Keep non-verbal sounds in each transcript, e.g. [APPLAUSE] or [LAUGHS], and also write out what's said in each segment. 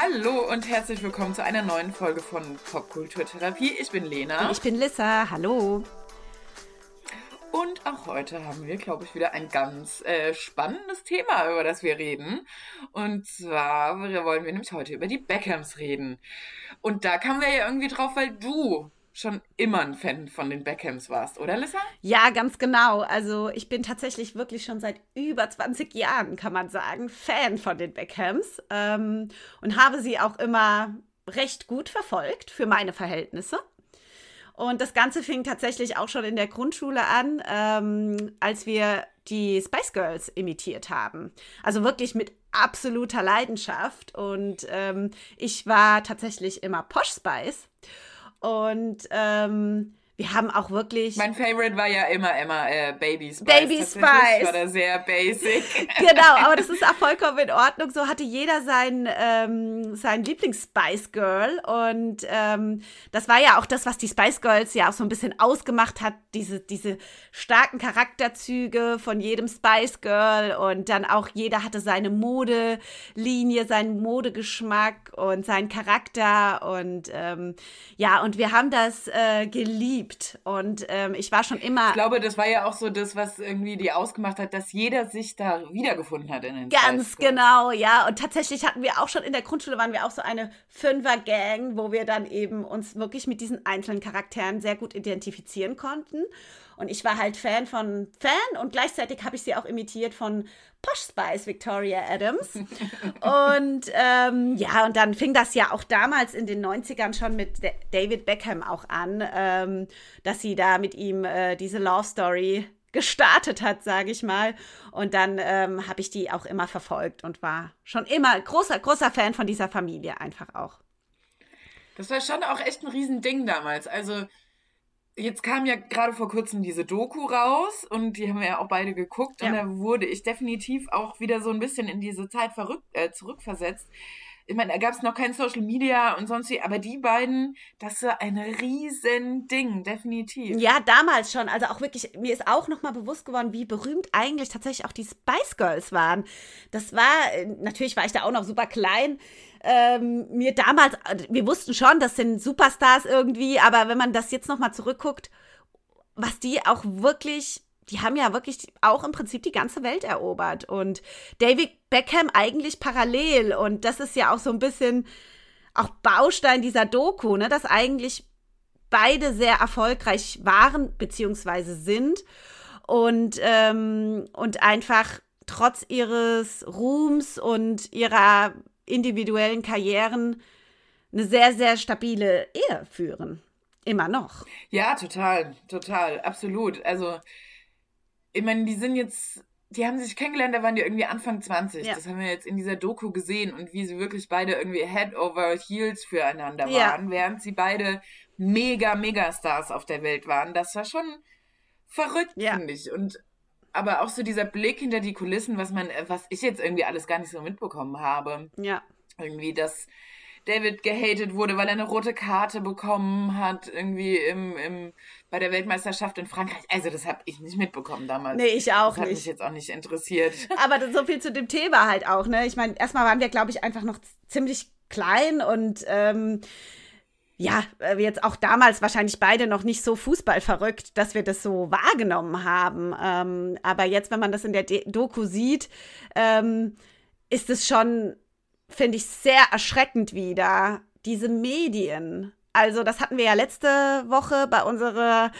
Hallo und herzlich willkommen zu einer neuen Folge von Popkulturtherapie. Ich bin Lena. Und ich bin Lissa. Hallo. Und auch heute haben wir, glaube ich, wieder ein ganz äh, spannendes Thema, über das wir reden. Und zwar wollen wir nämlich heute über die Beckhams reden. Und da kamen wir ja irgendwie drauf, weil du schon immer ein Fan von den Beckhams warst, oder Lissa? Ja, ganz genau. Also ich bin tatsächlich wirklich schon seit über 20 Jahren, kann man sagen, Fan von den Beckhams ähm, und habe sie auch immer recht gut verfolgt für meine Verhältnisse. Und das Ganze fing tatsächlich auch schon in der Grundschule an, ähm, als wir die Spice Girls imitiert haben. Also wirklich mit absoluter Leidenschaft. Und ähm, ich war tatsächlich immer Posh Spice. Und ähm, wir haben auch wirklich. Mein Favorite war ja immer immer äh, Baby Spice. Baby Spice. war da sehr basic. [LAUGHS] genau, aber das ist auch [LAUGHS] vollkommen in Ordnung. So hatte jeder sein, ähm, sein Lieblings-Spice Girl. Und ähm, das war ja auch das, was die Spice Girls ja auch so ein bisschen ausgemacht hat. Diese, diese starken Charakterzüge von jedem Spice Girl. Und dann auch jeder hatte seine Modelinie, seinen Modegeschmack und seinen Charakter. Und ähm, ja, und wir haben das äh, geliebt geliebt. Und ähm, ich war schon immer. Ich glaube, das war ja auch so das, was irgendwie die ausgemacht hat, dass jeder sich da wiedergefunden hat in den Ganz genau, ja. Und tatsächlich hatten wir auch schon in der Grundschule waren wir auch so eine Fünfer-Gang, wo wir dann eben uns wirklich mit diesen einzelnen Charakteren sehr gut identifizieren konnten. Und ich war halt Fan von Fan und gleichzeitig habe ich sie auch imitiert von Posh Spice Victoria Adams. [LAUGHS] und ähm, ja, und dann fing das ja auch damals in den 90ern schon mit David Beckham auch an, ähm, dass sie da mit ihm äh, diese Love Story gestartet hat, sage ich mal. Und dann ähm, habe ich die auch immer verfolgt und war schon immer großer, großer Fan von dieser Familie einfach auch. Das war schon auch echt ein Riesending damals. Also Jetzt kam ja gerade vor kurzem diese Doku raus und die haben wir ja auch beide geguckt ja. und da wurde ich definitiv auch wieder so ein bisschen in diese Zeit verrückt, äh, zurückversetzt. Ich meine, da gab es noch kein Social Media und sonst wie, aber die beiden, das war ein riesen Ding, definitiv. Ja, damals schon. Also auch wirklich, mir ist auch nochmal bewusst geworden, wie berühmt eigentlich tatsächlich auch die Spice Girls waren. Das war, äh, natürlich war ich da auch noch super klein, ähm, mir damals, wir wussten schon, das sind Superstars irgendwie, aber wenn man das jetzt nochmal zurückguckt, was die auch wirklich, die haben ja wirklich auch im Prinzip die ganze Welt erobert. Und David Beckham eigentlich parallel. Und das ist ja auch so ein bisschen auch Baustein dieser Doku, ne, dass eigentlich beide sehr erfolgreich waren beziehungsweise sind. Und, ähm, und einfach trotz ihres Ruhms und ihrer individuellen Karrieren eine sehr, sehr stabile Ehe führen. Immer noch. Ja, total, total, absolut. Also, ich meine, die sind jetzt, die haben sich kennengelernt, da waren die irgendwie Anfang 20. Ja. Das haben wir jetzt in dieser Doku gesehen und wie sie wirklich beide irgendwie Head over Heels füreinander waren, ja. während sie beide mega, mega Stars auf der Welt waren. Das war schon verrückt, ja. finde ich. Und aber auch so dieser Blick hinter die Kulissen, was man, was ich jetzt irgendwie alles gar nicht so mitbekommen habe. Ja. Irgendwie, dass David gehatet wurde, weil er eine rote Karte bekommen hat, irgendwie im, im, bei der Weltmeisterschaft in Frankreich. Also, das habe ich nicht mitbekommen damals. Nee, ich auch das nicht. hat mich jetzt auch nicht interessiert. [LAUGHS] Aber so viel zu dem Thema halt auch, ne? Ich meine, erstmal waren wir, glaube ich, einfach noch ziemlich klein und ähm, ja, äh, jetzt auch damals wahrscheinlich beide noch nicht so fußballverrückt, dass wir das so wahrgenommen haben. Ähm, aber jetzt, wenn man das in der Doku sieht, ähm, ist es schon, finde ich, sehr erschreckend wieder, diese Medien, also, das hatten wir ja letzte Woche bei, unsere,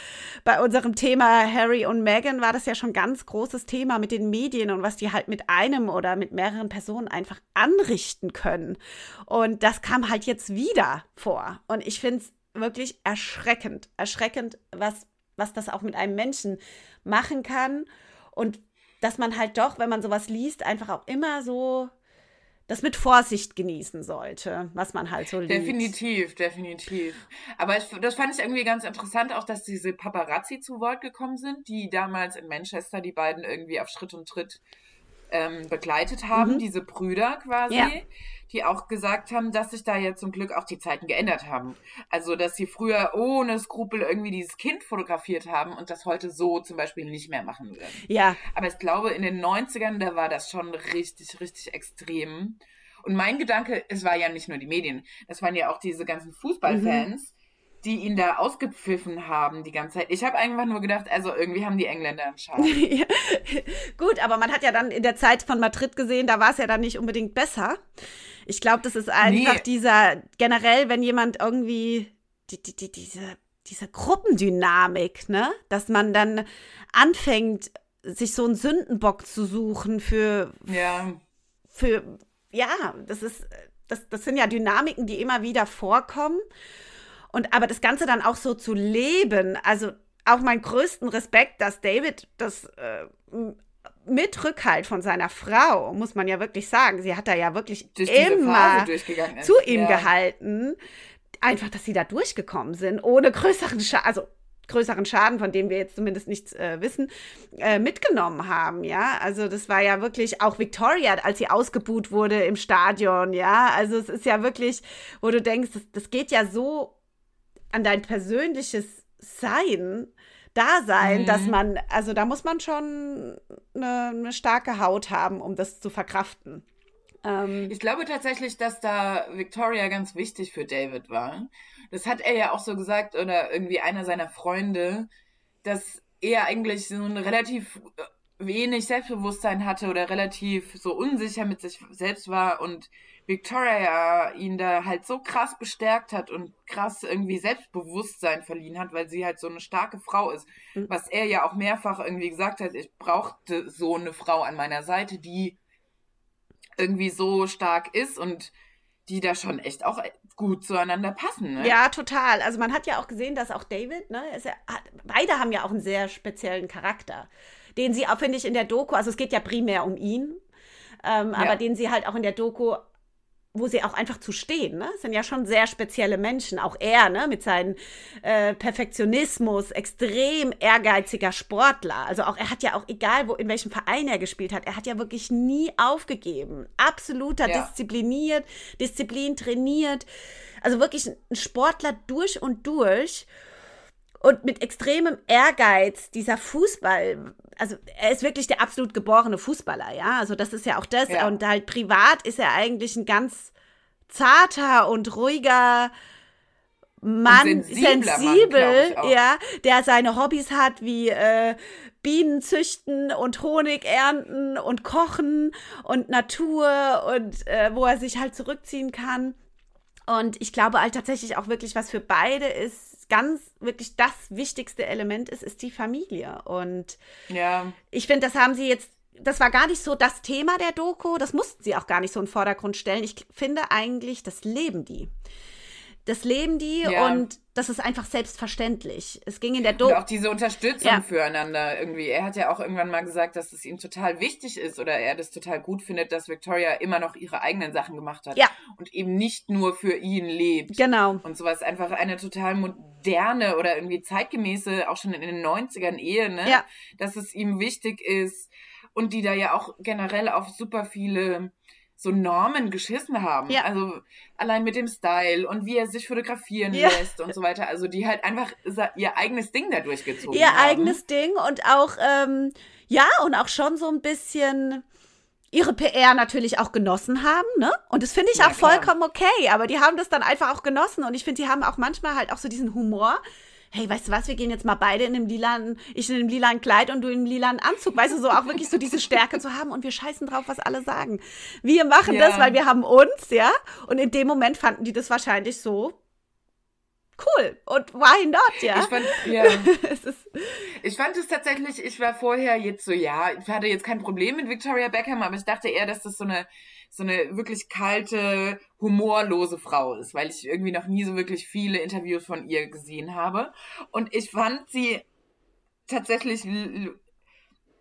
bei unserem Thema Harry und Meghan, war das ja schon ganz großes Thema mit den Medien und was die halt mit einem oder mit mehreren Personen einfach anrichten können. Und das kam halt jetzt wieder vor. Und ich finde es wirklich erschreckend, erschreckend, was, was das auch mit einem Menschen machen kann. Und dass man halt doch, wenn man sowas liest, einfach auch immer so das mit Vorsicht genießen sollte, was man halt so liebt. Definitiv, definitiv. Aber ich, das fand ich irgendwie ganz interessant, auch dass diese Paparazzi zu Wort gekommen sind, die damals in Manchester die beiden irgendwie auf Schritt und Tritt ähm, begleitet haben, mhm. diese Brüder quasi. Ja die auch gesagt haben, dass sich da jetzt zum Glück auch die Zeiten geändert haben. Also, dass sie früher ohne Skrupel irgendwie dieses Kind fotografiert haben und das heute so zum Beispiel nicht mehr machen würden. Ja. Aber ich glaube, in den 90ern, da war das schon richtig, richtig extrem. Und mein Gedanke, es war ja nicht nur die Medien, es waren ja auch diese ganzen Fußballfans, mhm die ihn da ausgepfiffen haben die ganze Zeit. Ich habe einfach nur gedacht, also irgendwie haben die Engländer einen Schaden. [LAUGHS] ja. Gut, aber man hat ja dann in der Zeit von Madrid gesehen, da war es ja dann nicht unbedingt besser. Ich glaube, das ist einfach nee. dieser, generell, wenn jemand irgendwie die, die, die, diese, diese Gruppendynamik, ne, dass man dann anfängt, sich so einen Sündenbock zu suchen für, ja. für, ja, das ist, das, das sind ja Dynamiken, die immer wieder vorkommen. Und aber das Ganze dann auch so zu leben, also auch meinen größten Respekt, dass David das äh, mit Rückhalt von seiner Frau, muss man ja wirklich sagen, sie hat da ja wirklich immer zu ihm ja. gehalten. Einfach, dass sie da durchgekommen sind, ohne größeren Schaden, also größeren Schaden, von dem wir jetzt zumindest nichts äh, wissen, äh, mitgenommen haben, ja. Also das war ja wirklich auch Victoria, als sie ausgebuht wurde im Stadion, ja. Also es ist ja wirklich, wo du denkst, das, das geht ja so an dein persönliches Sein, Dasein, mhm. dass man, also da muss man schon eine, eine starke Haut haben, um das zu verkraften. Ähm, ich glaube tatsächlich, dass da Victoria ganz wichtig für David war. Das hat er ja auch so gesagt, oder irgendwie einer seiner Freunde, dass er eigentlich so ein relativ äh, wenig Selbstbewusstsein hatte oder relativ so unsicher mit sich selbst war und Victoria ihn da halt so krass bestärkt hat und krass irgendwie Selbstbewusstsein verliehen hat, weil sie halt so eine starke Frau ist. Mhm. Was er ja auch mehrfach irgendwie gesagt hat, ich brauchte so eine Frau an meiner Seite, die irgendwie so stark ist und die da schon echt auch gut zueinander passen. Ne? Ja, total. Also man hat ja auch gesehen, dass auch David, ne, ja, beide haben ja auch einen sehr speziellen Charakter, den sie auch, finde ich, in der Doku, also es geht ja primär um ihn, ähm, ja. aber den sie halt auch in der Doku wo sie auch einfach zu stehen. Ne? Das sind ja schon sehr spezielle Menschen. Auch er, ne, mit seinem äh, Perfektionismus, extrem ehrgeiziger Sportler. Also auch er hat ja auch, egal wo, in welchem Verein er gespielt hat, er hat ja wirklich nie aufgegeben. Absoluter ja. diszipliniert, Disziplin trainiert. Also wirklich ein Sportler durch und durch. Und mit extremem Ehrgeiz, dieser Fußball, also er ist wirklich der absolut geborene Fußballer, ja. Also das ist ja auch das. Ja. Und halt privat ist er eigentlich ein ganz zarter und ruhiger Mann, sensibel, Mann, ja, der seine Hobbys hat wie äh, Bienen züchten und Honig ernten und kochen und Natur und äh, wo er sich halt zurückziehen kann. Und ich glaube halt tatsächlich auch wirklich, was für beide ist, ganz wirklich das wichtigste Element ist, ist die Familie. Und ja. ich finde, das haben sie jetzt, das war gar nicht so das Thema der Doku, das mussten sie auch gar nicht so in den Vordergrund stellen. Ich finde eigentlich, das leben die. Das leben die ja. und das ist einfach selbstverständlich. Es ging in der Doku. auch diese Unterstützung ja. füreinander irgendwie. Er hat ja auch irgendwann mal gesagt, dass es ihm total wichtig ist oder er das total gut findet, dass Victoria immer noch ihre eigenen Sachen gemacht hat. Ja. Und eben nicht nur für ihn lebt. Genau. Und sowas einfach eine total moderne oder irgendwie zeitgemäße, auch schon in den 90ern Ehe, ne? Ja. Dass es ihm wichtig ist und die da ja auch generell auf super viele so Normen geschissen haben. Ja. Also allein mit dem Style und wie er sich fotografieren ja. lässt und so weiter. Also die halt einfach ihr eigenes Ding da durchgezogen ihr haben. Ihr eigenes Ding und auch, ähm, ja, und auch schon so ein bisschen ihre PR natürlich auch genossen haben, ne? Und das finde ich ja, auch vollkommen klar. okay, aber die haben das dann einfach auch genossen und ich finde, die haben auch manchmal halt auch so diesen Humor, hey, weißt du was, wir gehen jetzt mal beide in einem lilanen, ich in einem lilanen Kleid und du in einem lilanen Anzug, weißt du, so auch wirklich so diese Stärke zu haben und wir scheißen drauf, was alle sagen. Wir machen ja. das, weil wir haben uns, ja, und in dem Moment fanden die das wahrscheinlich so cool und why not, ja? Ich fand, ja. [LAUGHS] ich fand es tatsächlich, ich war vorher jetzt so, ja, ich hatte jetzt kein Problem mit Victoria Beckham, aber ich dachte eher, dass das so eine so eine wirklich kalte, humorlose Frau ist, weil ich irgendwie noch nie so wirklich viele Interviews von ihr gesehen habe. Und ich fand sie tatsächlich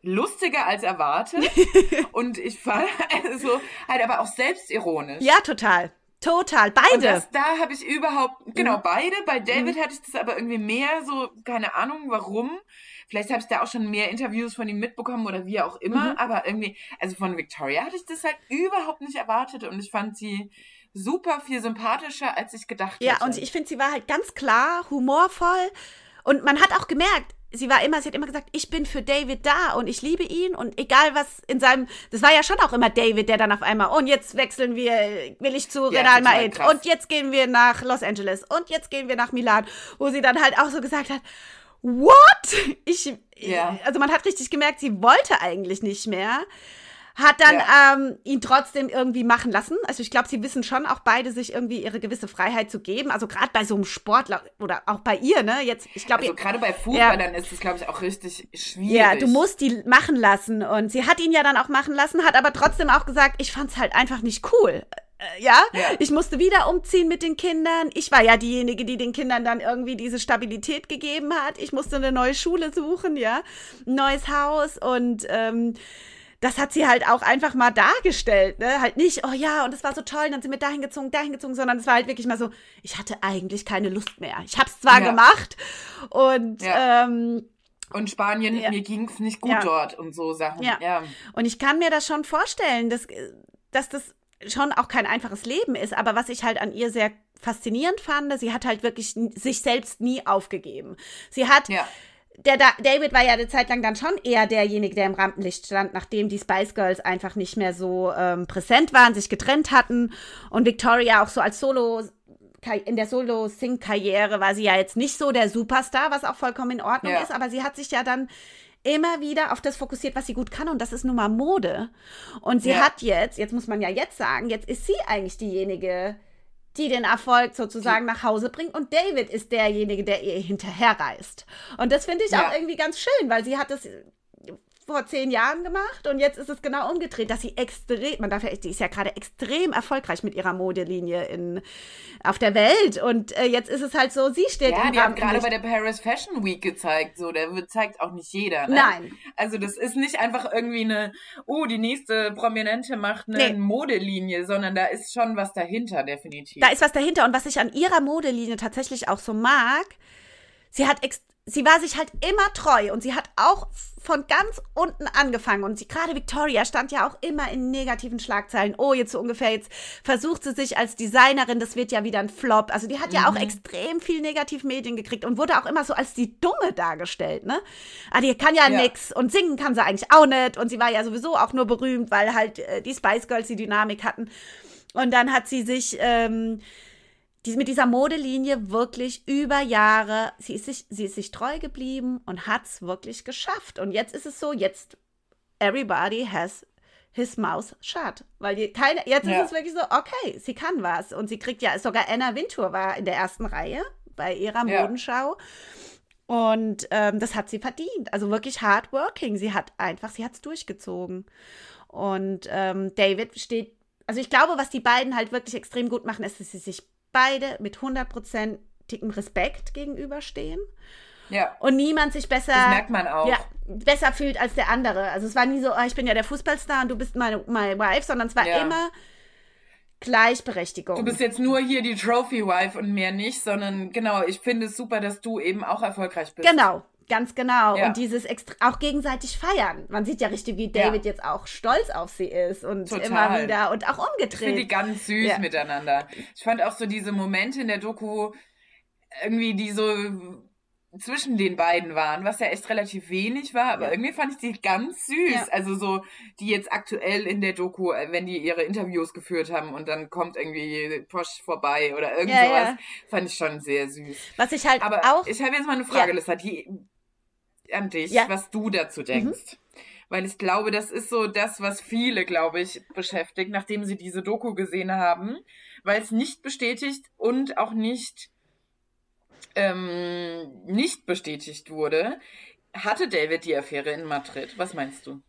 lustiger als erwartet. [LAUGHS] und ich fand [LAUGHS] also halt aber auch selbstironisch. Ja, total. Total, beide. Das, da habe ich überhaupt, genau, mhm. beide. Bei David mhm. hatte ich das aber irgendwie mehr so, keine Ahnung warum. Vielleicht habe ich da auch schon mehr Interviews von ihm mitbekommen oder wie auch immer, mhm. aber irgendwie, also von Victoria hatte ich das halt überhaupt nicht erwartet und ich fand sie super viel sympathischer, als ich gedacht ja, hätte. Ja, und ich finde, sie war halt ganz klar, humorvoll und man hat auch gemerkt, sie war immer, sie hat immer gesagt, ich bin für David da und ich liebe ihn und egal was in seinem, das war ja schon auch immer David, der dann auf einmal, und jetzt wechseln wir, will ich zu ja, Real Madrid und jetzt gehen wir nach Los Angeles und jetzt gehen wir nach Milan, wo sie dann halt auch so gesagt hat, what? Ich, ja. also man hat richtig gemerkt, sie wollte eigentlich nicht mehr hat dann ja. ähm, ihn trotzdem irgendwie machen lassen. Also ich glaube, sie wissen schon auch beide, sich irgendwie ihre gewisse Freiheit zu geben. Also gerade bei so einem Sportler oder auch bei ihr, ne? Jetzt, ich glaube, also gerade bei Fußballern ja. ist es, glaube ich, auch richtig schwierig. Ja, du musst die machen lassen und sie hat ihn ja dann auch machen lassen, hat aber trotzdem auch gesagt, ich fand es halt einfach nicht cool. Äh, ja? ja, ich musste wieder umziehen mit den Kindern. Ich war ja diejenige, die den Kindern dann irgendwie diese Stabilität gegeben hat. Ich musste eine neue Schule suchen, ja, ein neues Haus und ähm, das hat sie halt auch einfach mal dargestellt, ne? Halt nicht, oh ja, und es war so toll, und dann sind wir dahin gezogen, dahin gezogen, sondern es war halt wirklich mal so, ich hatte eigentlich keine Lust mehr. Ich habe es zwar ja. gemacht und ja. ähm, und Spanien, ja. mir ging es nicht gut dort und so Sachen. Ja. ja. Und ich kann mir das schon vorstellen, dass, dass das schon auch kein einfaches Leben ist. Aber was ich halt an ihr sehr faszinierend fand, sie hat halt wirklich sich selbst nie aufgegeben. Sie hat ja der da David war ja eine Zeit lang dann schon eher derjenige, der im Rampenlicht stand, nachdem die Spice Girls einfach nicht mehr so ähm, präsent waren, sich getrennt hatten und Victoria auch so als Solo in der Solo-Sing-Karriere war sie ja jetzt nicht so der Superstar, was auch vollkommen in Ordnung ja. ist, aber sie hat sich ja dann immer wieder auf das fokussiert, was sie gut kann und das ist nun mal Mode. Und sie ja. hat jetzt, jetzt muss man ja jetzt sagen, jetzt ist sie eigentlich diejenige, die den Erfolg sozusagen nach Hause bringt und David ist derjenige, der ihr hinterherreist. Und das finde ich ja. auch irgendwie ganz schön, weil sie hat das vor zehn Jahren gemacht und jetzt ist es genau umgedreht, dass sie extrem, man darf ja, die ist ja gerade extrem erfolgreich mit ihrer Modelinie in, auf der Welt und äh, jetzt ist es halt so, sie steht ja, im die haben gerade bei der Paris Fashion Week gezeigt, so, der zeigt auch nicht jeder, ne? Nein. Also das ist nicht einfach irgendwie eine, oh, die nächste Prominente macht eine nee. Modelinie, sondern da ist schon was dahinter, definitiv. Da ist was dahinter und was ich an ihrer Modelinie tatsächlich auch so mag, sie hat extrem sie war sich halt immer treu und sie hat auch von ganz unten angefangen und sie gerade Victoria stand ja auch immer in negativen Schlagzeilen. Oh, jetzt so ungefähr jetzt versucht sie sich als Designerin, das wird ja wieder ein Flop. Also die hat ja mhm. auch extrem viel Negativmedien gekriegt und wurde auch immer so als die dumme dargestellt, ne? Ah, die kann ja, ja. nix und singen kann sie eigentlich auch nicht und sie war ja sowieso auch nur berühmt, weil halt äh, die Spice Girls die Dynamik hatten. Und dann hat sie sich ähm, die, mit dieser Modelinie wirklich über Jahre, sie ist sich, sie ist sich treu geblieben und hat es wirklich geschafft. Und jetzt ist es so, jetzt everybody has his mouth shut. Weil die, keine, jetzt ja. ist es wirklich so, okay, sie kann was. Und sie kriegt ja, sogar Anna Wintour war in der ersten Reihe bei ihrer Modenschau. Und ähm, das hat sie verdient. Also wirklich hard working. Sie hat einfach, sie hat es durchgezogen. Und ähm, David steht, also ich glaube, was die beiden halt wirklich extrem gut machen, ist, dass sie sich beide mit hundertprozentigem Respekt gegenüberstehen. Ja. Und niemand sich besser. Das merkt man auch. Ja, besser fühlt als der andere. Also es war nie so, oh, ich bin ja der Fußballstar und du bist meine, my wife, sondern es war ja. immer Gleichberechtigung. Du bist jetzt nur hier die Trophy Wife und mehr nicht, sondern genau, ich finde es super, dass du eben auch erfolgreich bist. Genau, Ganz genau. Ja. Und dieses extra auch gegenseitig feiern. Man sieht ja richtig, wie David ja. jetzt auch stolz auf sie ist und Total. immer wieder und auch umgedreht. Ich finde die ganz süß ja. miteinander. Ich fand auch so diese Momente in der Doku irgendwie, die so zwischen den beiden waren, was ja echt relativ wenig war, aber irgendwie fand ich die ganz süß. Also so, die jetzt aktuell in der Doku, äh, wenn die ihre Interviews geführt haben und dann kommt irgendwie Posch vorbei oder irgend sowas, fand ich schon sehr süß. Was ich halt aber auch. Ich habe jetzt mal eine Frage, Lissa, die an dich, ja. was du dazu denkst. Mhm. Weil ich glaube, das ist so das, was viele, glaube ich, beschäftigt, nachdem sie diese Doku gesehen haben, weil es nicht bestätigt und auch nicht, ähm, nicht bestätigt wurde. Hatte David die Affäre in Madrid? Was meinst du?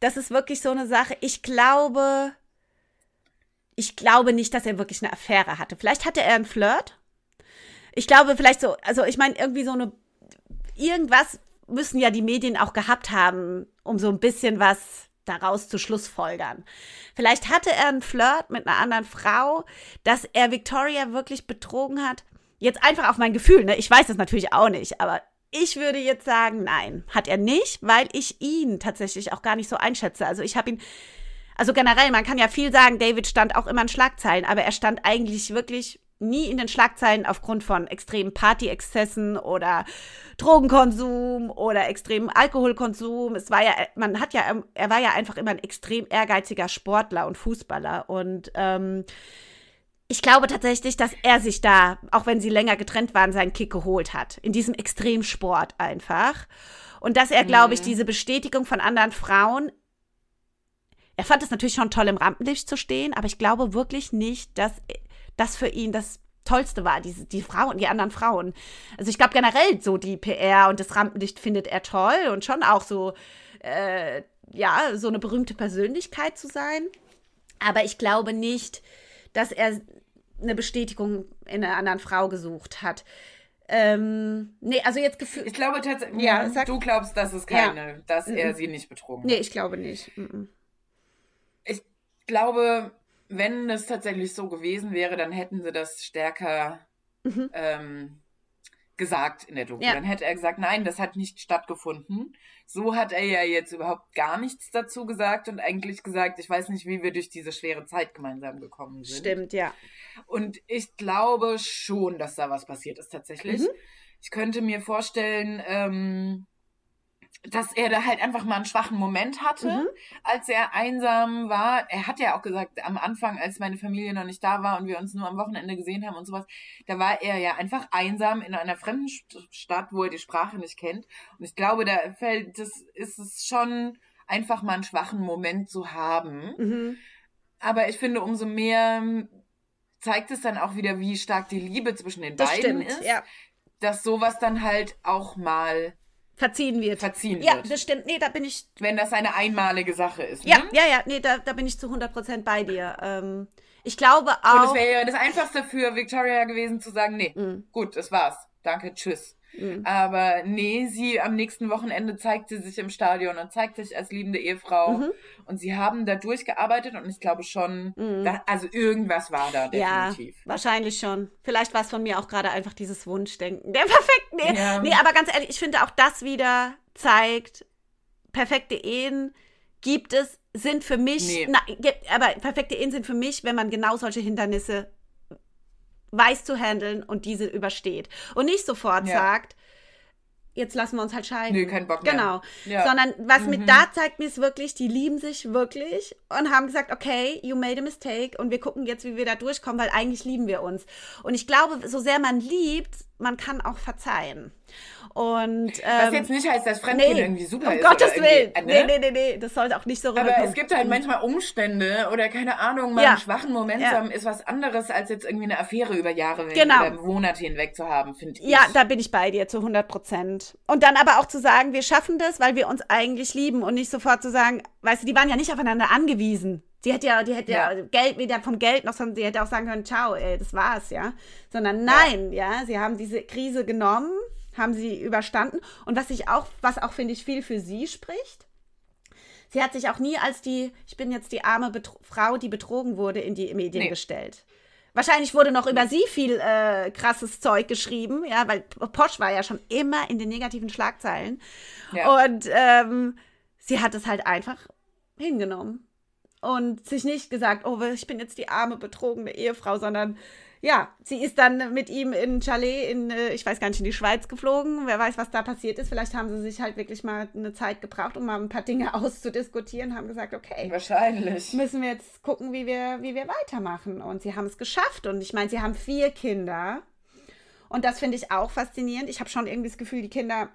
Das ist wirklich so eine Sache. Ich glaube, ich glaube nicht, dass er wirklich eine Affäre hatte. Vielleicht hatte er einen Flirt. Ich glaube, vielleicht so, also ich meine, irgendwie so eine irgendwas müssen ja die Medien auch gehabt haben, um so ein bisschen was daraus zu schlussfolgern. Vielleicht hatte er einen Flirt mit einer anderen Frau, dass er Victoria wirklich betrogen hat. Jetzt einfach auf mein Gefühl, ne? Ich weiß das natürlich auch nicht, aber ich würde jetzt sagen, nein, hat er nicht, weil ich ihn tatsächlich auch gar nicht so einschätze. Also ich habe ihn, also generell, man kann ja viel sagen, David stand auch immer in Schlagzeilen, aber er stand eigentlich wirklich nie in den Schlagzeilen aufgrund von extremen Partyexzessen oder Drogenkonsum oder extremem Alkoholkonsum. Es war ja, man hat ja, er war ja einfach immer ein extrem ehrgeiziger Sportler und Fußballer und ähm, ich glaube tatsächlich, dass er sich da, auch wenn sie länger getrennt waren, seinen Kick geholt hat. In diesem Extremsport einfach. Und dass er, glaube ich, mhm. diese Bestätigung von anderen Frauen, er fand es natürlich schon toll, im Rampenlicht zu stehen, aber ich glaube wirklich nicht, dass das für ihn das Tollste war, diese, die Frauen, die anderen Frauen. Also ich glaube generell so die PR und das Rampenlicht findet er toll und schon auch so, äh, ja, so eine berühmte Persönlichkeit zu sein. Aber ich glaube nicht, dass er eine Bestätigung in einer anderen Frau gesucht hat. Ähm, nee, also jetzt gefühlt. Ich glaube tatsächlich, ja, sag, du glaubst, dass es keine, ja. dass er sie nicht betrogen hat. Nee, ich glaube nicht. Ich glaube, wenn es tatsächlich so gewesen wäre, dann hätten sie das stärker mhm. ähm, gesagt in der Doku. Ja. Dann hätte er gesagt, nein, das hat nicht stattgefunden. So hat er ja jetzt überhaupt gar nichts dazu gesagt und eigentlich gesagt, ich weiß nicht, wie wir durch diese schwere Zeit gemeinsam gekommen sind. Stimmt, ja. Und ich glaube schon, dass da was passiert ist tatsächlich. Mhm. Ich könnte mir vorstellen, ähm, dass er da halt einfach mal einen schwachen Moment hatte, mhm. als er einsam war. Er hat ja auch gesagt, am Anfang, als meine Familie noch nicht da war und wir uns nur am Wochenende gesehen haben und sowas, da war er ja einfach einsam in einer fremden Stadt, wo er die Sprache nicht kennt. Und ich glaube, da fällt, das ist es schon einfach mal einen schwachen Moment zu haben. Mhm. Aber ich finde, umso mehr zeigt es dann auch wieder, wie stark die Liebe zwischen den das beiden stimmt, ist. Ja. Dass sowas dann halt auch mal verziehen wird. Verziehen ja, wird. Ja, das stimmt. Nee, da bin ich. Wenn das eine einmalige Sache ist. Ne? Ja, ja, ja. Nee, da, da bin ich zu 100% bei dir. Ähm, ich glaube auch. Und es wäre ja das Einfachste für Victoria gewesen zu sagen: Nee, mhm. gut, das war's. Danke, tschüss. Mhm. Aber nee, sie am nächsten Wochenende zeigt sie sich im Stadion und zeigt sich als liebende Ehefrau. Mhm. Und sie haben da durchgearbeitet und ich glaube schon, mhm. da, also irgendwas war da definitiv. Ja, wahrscheinlich schon. Vielleicht war es von mir auch gerade einfach dieses Wunschdenken. Der perfekten Ehe. Ja. Nee, aber ganz ehrlich, ich finde auch das wieder zeigt, perfekte Ehen gibt es, sind für mich, nee. na, aber perfekte Ehen sind für mich, wenn man genau solche Hindernisse weiß zu handeln und diese übersteht. Und nicht sofort ja. sagt, jetzt lassen wir uns halt scheiden. Nee, kein Bock mehr. Genau. Ja. Sondern was mhm. mit da zeigt mir es wirklich, die lieben sich wirklich und haben gesagt, okay, you made a mistake und wir gucken jetzt, wie wir da durchkommen, weil eigentlich lieben wir uns. Und ich glaube, so sehr man liebt, man kann auch verzeihen. Und, ähm, Was jetzt nicht heißt, dass Fremdgehen nee, irgendwie super um ist. Um Gottes Willen. Ne? Nee, nee, nee, nee, das sollte auch nicht so rüberkommen. Aber es gibt halt manchmal Umstände oder keine Ahnung, mal ja. einen schwachen Moment ja. haben, ist was anderes, als jetzt irgendwie eine Affäre über Jahre genau. oder Monate hinweg zu haben, finde ich. Ja, da bin ich bei dir zu 100 Prozent. Und dann aber auch zu sagen, wir schaffen das, weil wir uns eigentlich lieben und nicht sofort zu sagen, weißt du, die waren ja nicht aufeinander angewiesen. Die hätte ja, die hätte ja, ja Geld, weder vom Geld noch, sondern sie hätte auch sagen können, ciao, ey, das war's, ja. Sondern nein, ja, ja sie haben diese Krise genommen haben sie überstanden. Und was ich auch, was auch finde ich viel für sie spricht, sie hat sich auch nie als die, ich bin jetzt die arme Betro Frau, die betrogen wurde, in die Medien nee. gestellt. Wahrscheinlich wurde noch über sie viel äh, krasses Zeug geschrieben, ja, weil Posch war ja schon immer in den negativen Schlagzeilen. Ja. Und ähm, sie hat es halt einfach hingenommen und sich nicht gesagt, oh, ich bin jetzt die arme, betrogene Ehefrau, sondern ja, sie ist dann mit ihm in Chalet in, äh, ich weiß gar nicht, in die Schweiz geflogen. Wer weiß, was da passiert ist. Vielleicht haben sie sich halt wirklich mal eine Zeit gebraucht, um mal ein paar Dinge [LAUGHS] auszudiskutieren, haben gesagt, okay. Wahrscheinlich. Müssen wir jetzt gucken, wie wir, wie wir weitermachen. Und sie haben es geschafft. Und ich meine, sie haben vier Kinder. Und das finde ich auch faszinierend. Ich habe schon irgendwie das Gefühl, die Kinder,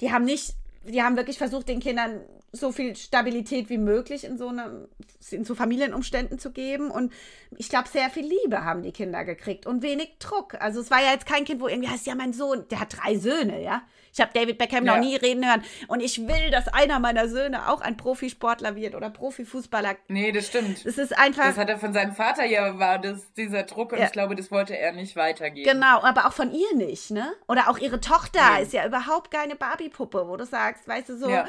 die haben nicht, die haben wirklich versucht, den Kindern so viel Stabilität wie möglich in so einem, in so Familienumständen zu geben. Und ich glaube, sehr viel Liebe haben die Kinder gekriegt und wenig Druck. Also es war ja jetzt kein Kind, wo irgendwie heißt, ja, mein Sohn, der hat drei Söhne, ja. Ich habe David Beckham ja. noch nie reden hören. Und ich will, dass einer meiner Söhne auch ein Profisportler wird oder Profifußballer. Nee, das stimmt. Es ist einfach. Das hat er von seinem Vater ja, war das, dieser Druck. Und ja. ich glaube, das wollte er nicht weitergeben. Genau, aber auch von ihr nicht, ne? Oder auch ihre Tochter nee. ist ja überhaupt keine Barbie-Puppe, wo du sagst, weißt du, so. Ja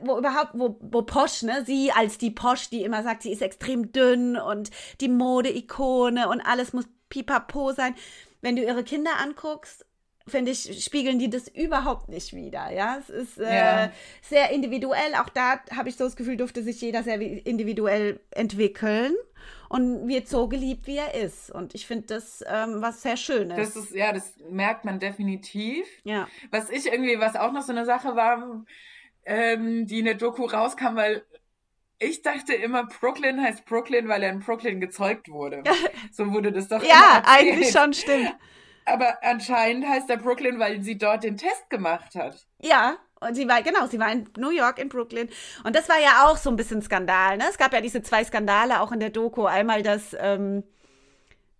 wo überhaupt, wo, wo Posch, ne, sie als die Posch, die immer sagt, sie ist extrem dünn und die Mode-Ikone und alles muss pipapo sein. Wenn du ihre Kinder anguckst, finde ich, spiegeln die das überhaupt nicht wieder. Ja, es ist äh, ja. sehr individuell. Auch da habe ich so das Gefühl, durfte sich jeder sehr individuell entwickeln und wird so geliebt, wie er ist. Und ich finde das ähm, was sehr Schönes. Das ist, ja, das merkt man definitiv. Ja. Was ich irgendwie, was auch noch so eine Sache war, ähm, die in der Doku rauskam, weil ich dachte immer, Brooklyn heißt Brooklyn, weil er in Brooklyn gezeugt wurde. [LAUGHS] So wurde das doch. ja, eigentlich schon, stimmt. Aber anscheinend heißt er Brooklyn, weil sie dort den Test gemacht hat. Ja, und sie war, genau, sie war in New York, in Brooklyn. Und das war ja auch so ein bisschen Skandal. Ne? Es gab ja diese zwei Skandale auch in der Doku. Einmal das, ähm,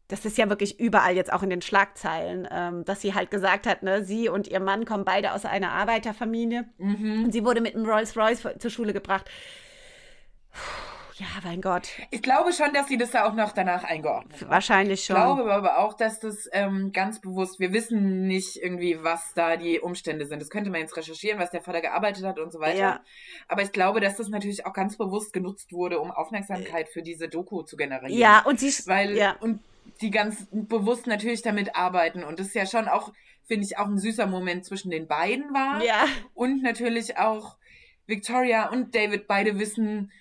das ist ja wirklich überall jetzt auch in den Schlagzeilen, ähm, dass sie halt gesagt hat, ne, sie und ihr Mann kommen beide aus einer Arbeiterfamilie. Mhm. Und sie wurde mit einem Rolls Royce zur Schule gebracht. Ja, mein Gott. Ich glaube schon, dass sie das da auch noch danach eingeordnet hat. Wahrscheinlich schon. Ich glaube aber auch, dass das ähm, ganz bewusst, wir wissen nicht irgendwie, was da die Umstände sind. Das könnte man jetzt recherchieren, was der Vater gearbeitet hat und so weiter. Ja. Aber ich glaube, dass das natürlich auch ganz bewusst genutzt wurde, um Aufmerksamkeit für diese Doku zu generieren. Ja, und sie. Weil, ja. und die ganz bewusst natürlich damit arbeiten. Und das ist ja schon auch, finde ich, auch ein süßer Moment zwischen den beiden war. Ja. Und natürlich auch Victoria und David beide wissen,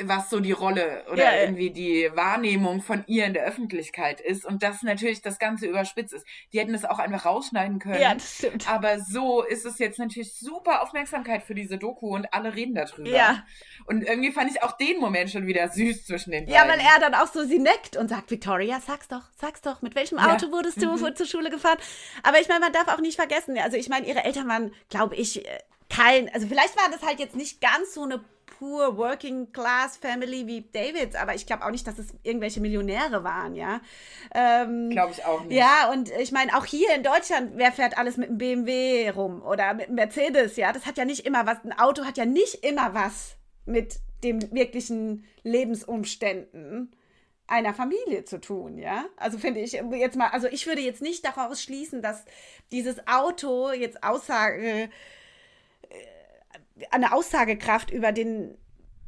was so die Rolle oder ja, irgendwie die Wahrnehmung von ihr in der Öffentlichkeit ist und das natürlich das Ganze überspitzt ist. Die hätten es auch einfach rausschneiden können. Ja, das stimmt. Aber so ist es jetzt natürlich super Aufmerksamkeit für diese Doku und alle reden darüber. Ja. Und irgendwie fand ich auch den Moment schon wieder süß zwischen den beiden. Ja, weil er dann auch so sie neckt und sagt, Victoria, sag's doch, sag's doch, mit welchem Auto ja. wurdest du mhm. zur Schule gefahren? Aber ich meine, man darf auch nicht vergessen, also ich meine, ihre Eltern waren, glaube ich, äh, kein, also vielleicht war das halt jetzt nicht ganz so eine pur Working Class Family wie Davids, aber ich glaube auch nicht, dass es irgendwelche Millionäre waren, ja. Ähm, glaube ich auch nicht. Ja, und ich meine, auch hier in Deutschland, wer fährt alles mit einem BMW rum oder mit einem Mercedes, ja? Das hat ja nicht immer was, ein Auto hat ja nicht immer was mit den wirklichen Lebensumständen einer Familie zu tun, ja? Also finde ich jetzt mal, also ich würde jetzt nicht daraus schließen, dass dieses Auto jetzt Aussage eine Aussagekraft über den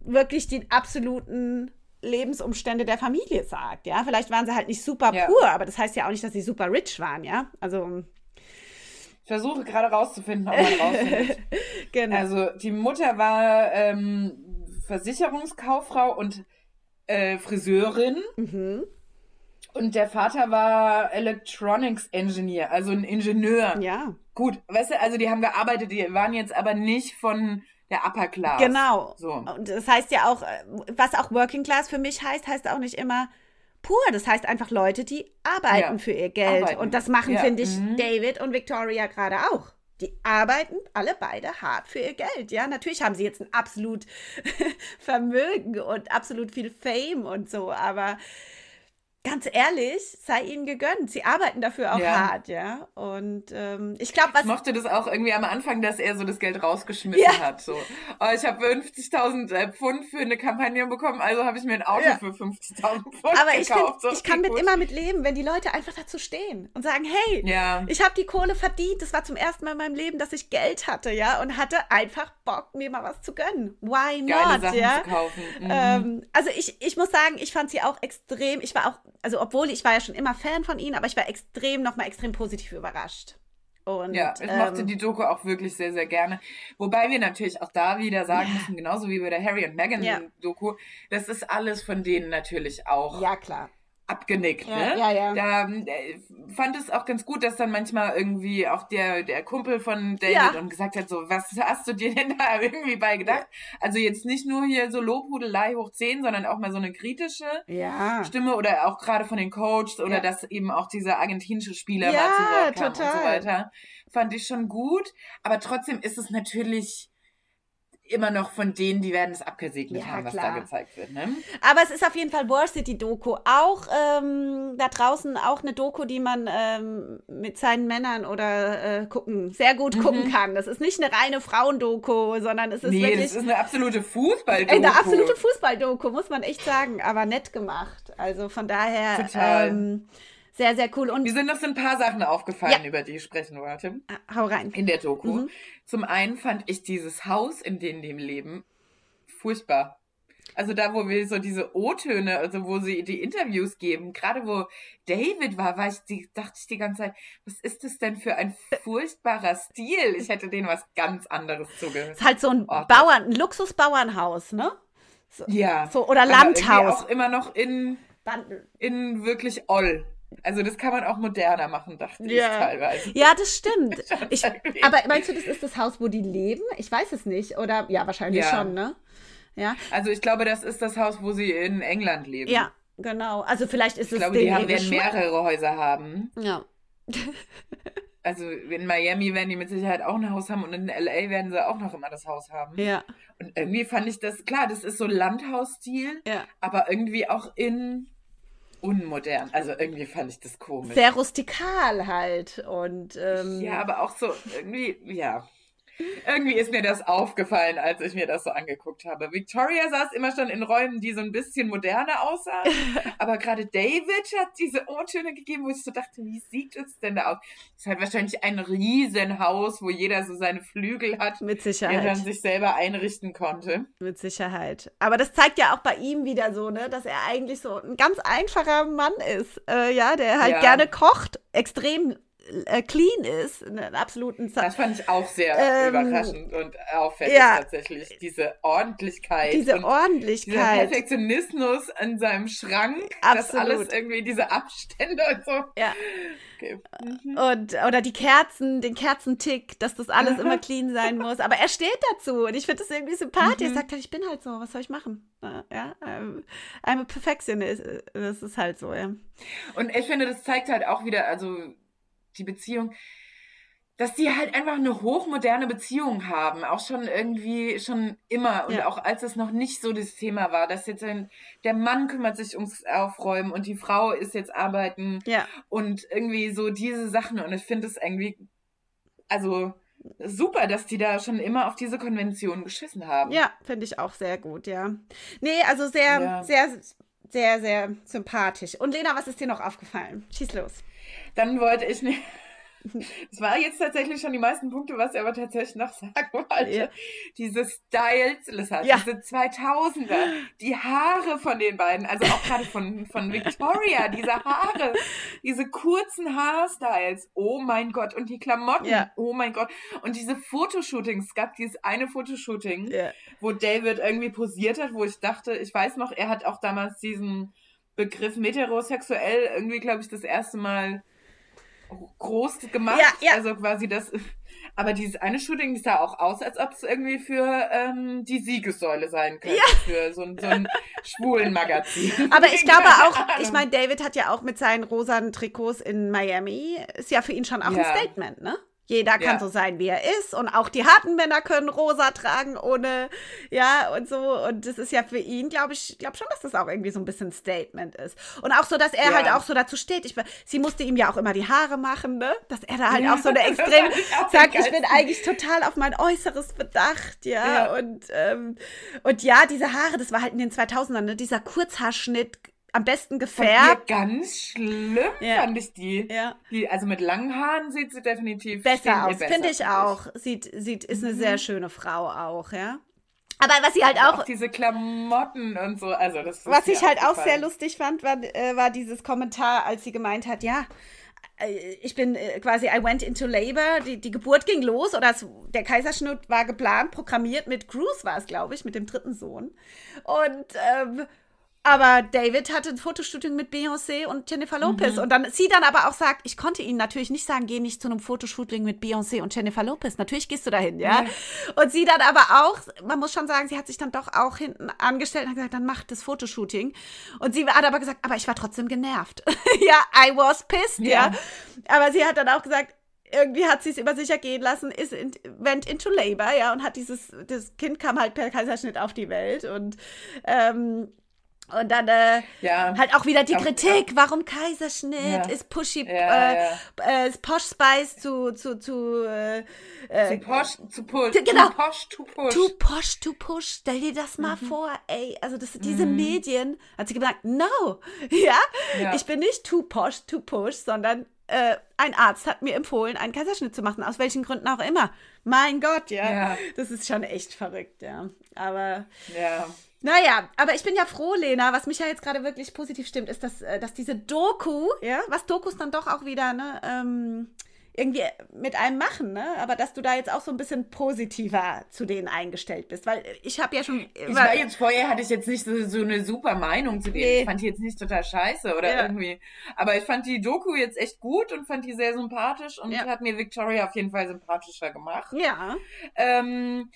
wirklich die absoluten Lebensumstände der Familie sagt, ja. Vielleicht waren sie halt nicht super ja. pur, aber das heißt ja auch nicht, dass sie super rich waren, ja. Also ich versuche gerade rauszufinden, ob man rausfindet. [LAUGHS] genau. Also die Mutter war ähm, Versicherungskauffrau und äh, Friseurin. Mhm. Und der Vater war Electronics Engineer, also ein Ingenieur. Ja. Gut, weißt du, also die haben gearbeitet, die waren jetzt aber nicht von der Upper Class. Genau. So. Und das heißt ja auch, was auch Working Class für mich heißt, heißt auch nicht immer pur. Das heißt einfach Leute, die arbeiten ja. für ihr Geld. Arbeiten. Und das machen, ja. finde ich, mhm. David und Victoria gerade auch. Die arbeiten alle beide hart für ihr Geld. Ja, natürlich haben sie jetzt ein absolut [LAUGHS] Vermögen und absolut viel Fame und so, aber ganz ehrlich, sei ihnen gegönnt. Sie arbeiten dafür auch ja. hart, ja. Und ähm, ich glaube, was. Ich mochte das auch irgendwie am Anfang, dass er so das Geld rausgeschmissen ja. hat. So, oh, ich habe 50.000 äh, Pfund für eine Kampagne bekommen, also habe ich mir ein Auto ja. für 50.000 Pfund Aber ich gekauft. Find, so, ich kann mit immer mit leben, wenn die Leute einfach dazu stehen und sagen, hey, ja. ich habe die Kohle verdient. Das war zum ersten Mal in meinem Leben, dass ich Geld hatte, ja, und hatte einfach Bock, mir mal was zu gönnen. Why not, Geile Sachen ja? Zu kaufen. Mhm. Ähm, also ich, ich muss sagen, ich fand sie auch extrem. Ich war auch also obwohl ich war ja schon immer Fan von ihnen, aber ich war extrem, nochmal extrem positiv überrascht. Und, ja, ich ähm, mochte die Doku auch wirklich sehr, sehr gerne. Wobei wir natürlich auch da wieder sagen ja. müssen, genauso wie bei der Harry und Meghan ja. Doku, das ist alles von denen natürlich auch. Ja, klar abgenickt. Ja, ne? ja, ja. Da äh, fand es auch ganz gut, dass dann manchmal irgendwie auch der, der Kumpel von David ja. und gesagt hat, so, was hast du dir denn da [LAUGHS] irgendwie bei gedacht? Ja. Also jetzt nicht nur hier so Lobhudelei hoch 10, sondern auch mal so eine kritische ja. Stimme oder auch gerade von den Coaches oder dass eben auch dieser argentinische Spieler ja, mal zu Wort kam total. und so weiter. Fand ich schon gut. Aber trotzdem ist es natürlich immer noch von denen, die werden es abgesegnet ja, haben, was klar. da gezeigt wird. Ne? Aber es ist auf jeden Fall War City Doku. Auch ähm, da draußen auch eine Doku, die man ähm, mit seinen Männern oder äh, gucken, sehr gut gucken mhm. kann. Das ist nicht eine reine Frauendoku, sondern es ist nee, wirklich... das ist eine absolute Fußballdoku. Eine absolute Fußballdoku, muss man echt sagen. Aber nett gemacht. Also von daher... Total. Ähm, sehr, sehr cool. Und Mir sind noch so ein paar Sachen aufgefallen, ja. über die ich sprechen wollte. Hau rein. In der Doku. Mhm. Zum einen fand ich dieses Haus, in dem die leben, furchtbar. Also da, wo wir so diese O-Töne, also wo sie die Interviews geben, gerade wo David war, war ich die, dachte ich die ganze Zeit, was ist das denn für ein furchtbarer Stil? Ich hätte denen was ganz anderes zugehört. Ist halt so ein oh, Bauern, ein Luxusbauernhaus, ne? So, ja. So, oder Landhaus. auch immer noch in, in wirklich Oll. Also das kann man auch moderner machen, dachte ja. ich teilweise. Ja, das stimmt. [LAUGHS] Ich, aber meinst du, das ist das Haus, wo die leben? Ich weiß es nicht. Oder ja, wahrscheinlich ja. schon, ne? Ja. Also ich glaube, das ist das Haus, wo sie in England leben. Ja, genau. Also vielleicht ist ich es. Ich glaube, die haben, werden mehrere Häuser haben. Ja. also in Miami werden die mit Sicherheit auch ein Haus haben und in LA werden sie auch noch immer das Haus haben. Ja. Und irgendwie fand ich das, klar, das ist so Landhausstil, ja. aber irgendwie auch in unmodern. Also irgendwie fand ich das komisch. Sehr rustikal halt. Und ähm, ja, aber auch so irgendwie, ja. Irgendwie ist mir das aufgefallen, als ich mir das so angeguckt habe. Victoria saß immer schon in Räumen, die so ein bisschen moderner aussahen. [LAUGHS] aber gerade David hat diese O-Töne gegeben, wo ich so dachte, wie sieht es denn da aus? Das ist halt wahrscheinlich ein Riesenhaus, wo jeder so seine Flügel hat. Mit Sicherheit. Die er dann sich selber einrichten konnte. Mit Sicherheit. Aber das zeigt ja auch bei ihm wieder so, ne, dass er eigentlich so ein ganz einfacher Mann ist. Äh, ja, der halt ja. gerne kocht, extrem clean ist, einen absoluten Sa Das fand ich auch sehr ähm, überraschend und auffällig ja, tatsächlich. Diese Ordentlichkeit. Diese Ordentlichkeit. Dieser Perfektionismus in seinem Schrank. Absolut. Das alles irgendwie, diese Abstände und so. Ja. Okay. Mhm. Und, oder die Kerzen, den Kerzentick, dass das alles immer [LAUGHS] clean sein muss. Aber er steht dazu und ich finde das irgendwie sympathisch. Mhm. Er sagt halt, ich bin halt so, was soll ich machen? Ja, I'm a perfectionist. Das ist halt so, ja. Und ich finde, das zeigt halt auch wieder, also die Beziehung, dass die halt einfach eine hochmoderne Beziehung haben, auch schon irgendwie schon immer und ja. auch als es noch nicht so das Thema war, dass jetzt ein, der Mann kümmert sich ums Aufräumen und die Frau ist jetzt arbeiten ja. und irgendwie so diese Sachen und ich finde es irgendwie, also super, dass die da schon immer auf diese Konvention geschissen haben. Ja, finde ich auch sehr gut, ja. Nee, also sehr, ja. sehr, sehr, sehr sympathisch. Und Lena, was ist dir noch aufgefallen? Schieß los. Dann wollte ich nicht. [LAUGHS] Es war jetzt tatsächlich schon die meisten Punkte, was ich aber tatsächlich noch sagen wollte. Ja. Diese Styles, ja. diese 2000er, die Haare von den beiden, also auch gerade von, von Victoria, diese Haare, diese kurzen Haarstyles, oh mein Gott, und die Klamotten, ja. oh mein Gott. Und diese Fotoshootings, es gab dieses eine Fotoshooting, wo David irgendwie posiert hat, wo ich dachte, ich weiß noch, er hat auch damals diesen Begriff meterosexuell irgendwie, glaube ich, das erste Mal groß gemacht. Ja, ja. Also quasi das. Aber dieses eine Shooting sah auch aus, als ob es irgendwie für ähm, die Siegessäule sein könnte. Ja. Für so ein, so ein [LAUGHS] schwulen Magazin. Aber ich glaube auch, ich meine, David hat ja auch mit seinen rosanen Trikots in Miami, ist ja für ihn schon auch ja. ein Statement, ne? Jeder kann ja. so sein, wie er ist. Und auch die harten Männer können rosa tragen ohne, ja, und so. Und das ist ja für ihn, glaube ich, glaube schon, dass das auch irgendwie so ein bisschen Statement ist. Und auch so, dass er ja. halt auch so dazu steht. Ich, sie musste ihm ja auch immer die Haare machen, ne? Dass er da halt ja. auch so eine [LAUGHS] extrem sagt, ich bin eigentlich total auf mein Äußeres bedacht, ja. Und, ähm, und ja, diese Haare, das war halt in den 2000ern, ne? Dieser Kurzhaarschnitt am besten gefärbt. ganz schlimm ja. fand ich die. Ja. die. Also mit langen Haaren sieht sie definitiv besser aus. Finde ich auch. Sieht, sieht, ist eine mhm. sehr schöne Frau auch, ja. Aber was sie halt auch, auch. diese Klamotten und so. Also das was ich halt auch sehr lustig fand, war, äh, war dieses Kommentar, als sie gemeint hat, ja, äh, ich bin äh, quasi, I went into labor, die, die Geburt ging los oder es, der Kaiserschnitt war geplant, programmiert mit Cruz war es, glaube ich, mit dem dritten Sohn. Und ähm, aber David hatte ein Fotoshooting mit Beyoncé und Jennifer Lopez. Mhm. Und dann sie dann aber auch sagt, ich konnte ihnen natürlich nicht sagen, geh nicht zu einem Fotoshooting mit Beyoncé und Jennifer Lopez. Natürlich gehst du dahin, ja. Mhm. Und sie dann aber auch, man muss schon sagen, sie hat sich dann doch auch hinten angestellt und hat gesagt, dann mach das Fotoshooting. Und sie hat aber gesagt, aber ich war trotzdem genervt. [LAUGHS] ja, I was pissed, ja. ja. Aber sie hat dann auch gesagt, irgendwie hat sie es über sich ergehen lassen, ist in, went into labor, ja, und hat dieses, das Kind kam halt per Kaiserschnitt auf die Welt und ähm, und dann äh, ja. halt auch wieder die Kritik, warum Kaiserschnitt, ja. ist Pushy, ja, äh, äh, ist Posh Spice zu, zu, zu, äh, äh, zu Posh, zu Push, genau, to Posh, to Push. To Posh, to Push, stell dir das mal mhm. vor, ey, also das, diese mhm. Medien, hat sie gesagt, no, [LAUGHS] ja? ich bin nicht too Posh, to Push, sondern äh, ein Arzt hat mir empfohlen, einen Kaiserschnitt zu machen, aus welchen Gründen auch immer. Mein Gott, ja. ja. Das ist schon echt verrückt, ja. Aber. Ja. Naja, aber ich bin ja froh, Lena, was mich ja jetzt gerade wirklich positiv stimmt, ist, dass, äh, dass diese Doku, ja, was Dokus dann doch auch wieder, ne, ähm, irgendwie mit einem machen, ne? Aber dass du da jetzt auch so ein bisschen positiver zu denen eingestellt bist, weil ich habe ja schon. Ich war jetzt vorher hatte ich jetzt nicht so, so eine super Meinung zu denen. Nee. Ich fand die jetzt nicht total scheiße oder ja. irgendwie. Aber ich fand die Doku jetzt echt gut und fand die sehr sympathisch und ja. hat mir Victoria auf jeden Fall sympathischer gemacht. Ja. Ähm,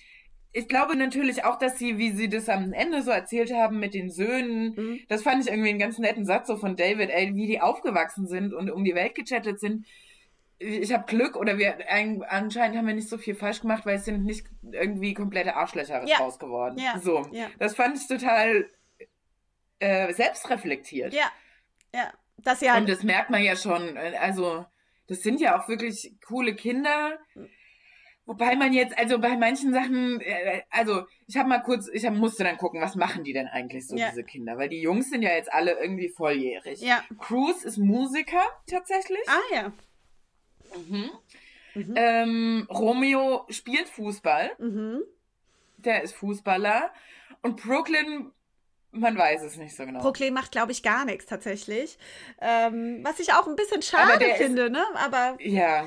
ich glaube natürlich auch, dass sie, wie sie das am Ende so erzählt haben mit den Söhnen, mhm. das fand ich irgendwie einen ganz netten Satz so von David, ey, wie die aufgewachsen sind und um die Welt gechattet sind ich habe Glück oder wir anscheinend haben wir nicht so viel falsch gemacht, weil es sind nicht irgendwie komplette Arschlöcher ja. raus geworden. Ja. So, ja. das fand ich total äh, selbstreflektiert. Ja, ja, das ja. Und das merkt man ja schon. Also das sind ja auch wirklich coole Kinder. Wobei man jetzt, also bei manchen Sachen, äh, also ich habe mal kurz, ich hab, musste dann gucken, was machen die denn eigentlich so, ja. diese Kinder? Weil die Jungs sind ja jetzt alle irgendwie volljährig. Ja. Cruz ist Musiker tatsächlich. Ah ja. Mhm. Mhm. Ähm, Romeo spielt Fußball. Mhm. Der ist Fußballer. Und Brooklyn, man weiß es nicht so genau. Brooklyn macht, glaube ich, gar nichts tatsächlich. Ähm, was ich auch ein bisschen schade finde, ist, ne? Aber. Ja.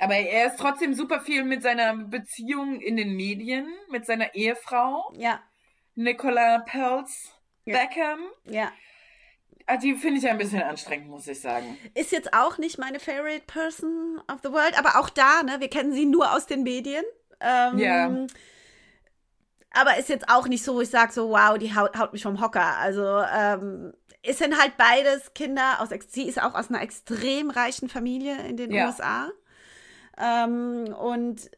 Aber er ist trotzdem super viel mit seiner Beziehung in den Medien, mit seiner Ehefrau. Ja. Nicola Peltz ja. Beckham. Ja. Ah, die finde ich ein bisschen anstrengend, muss ich sagen. Ist jetzt auch nicht meine favorite person of the world, aber auch da, ne, wir kennen sie nur aus den Medien. Ähm, ja. Aber ist jetzt auch nicht so, wo ich sage so, wow, die haut, haut, mich vom Hocker. Also ähm, es sind halt beides Kinder aus, sie ist auch aus einer extrem reichen Familie in den ja. USA. Ähm, und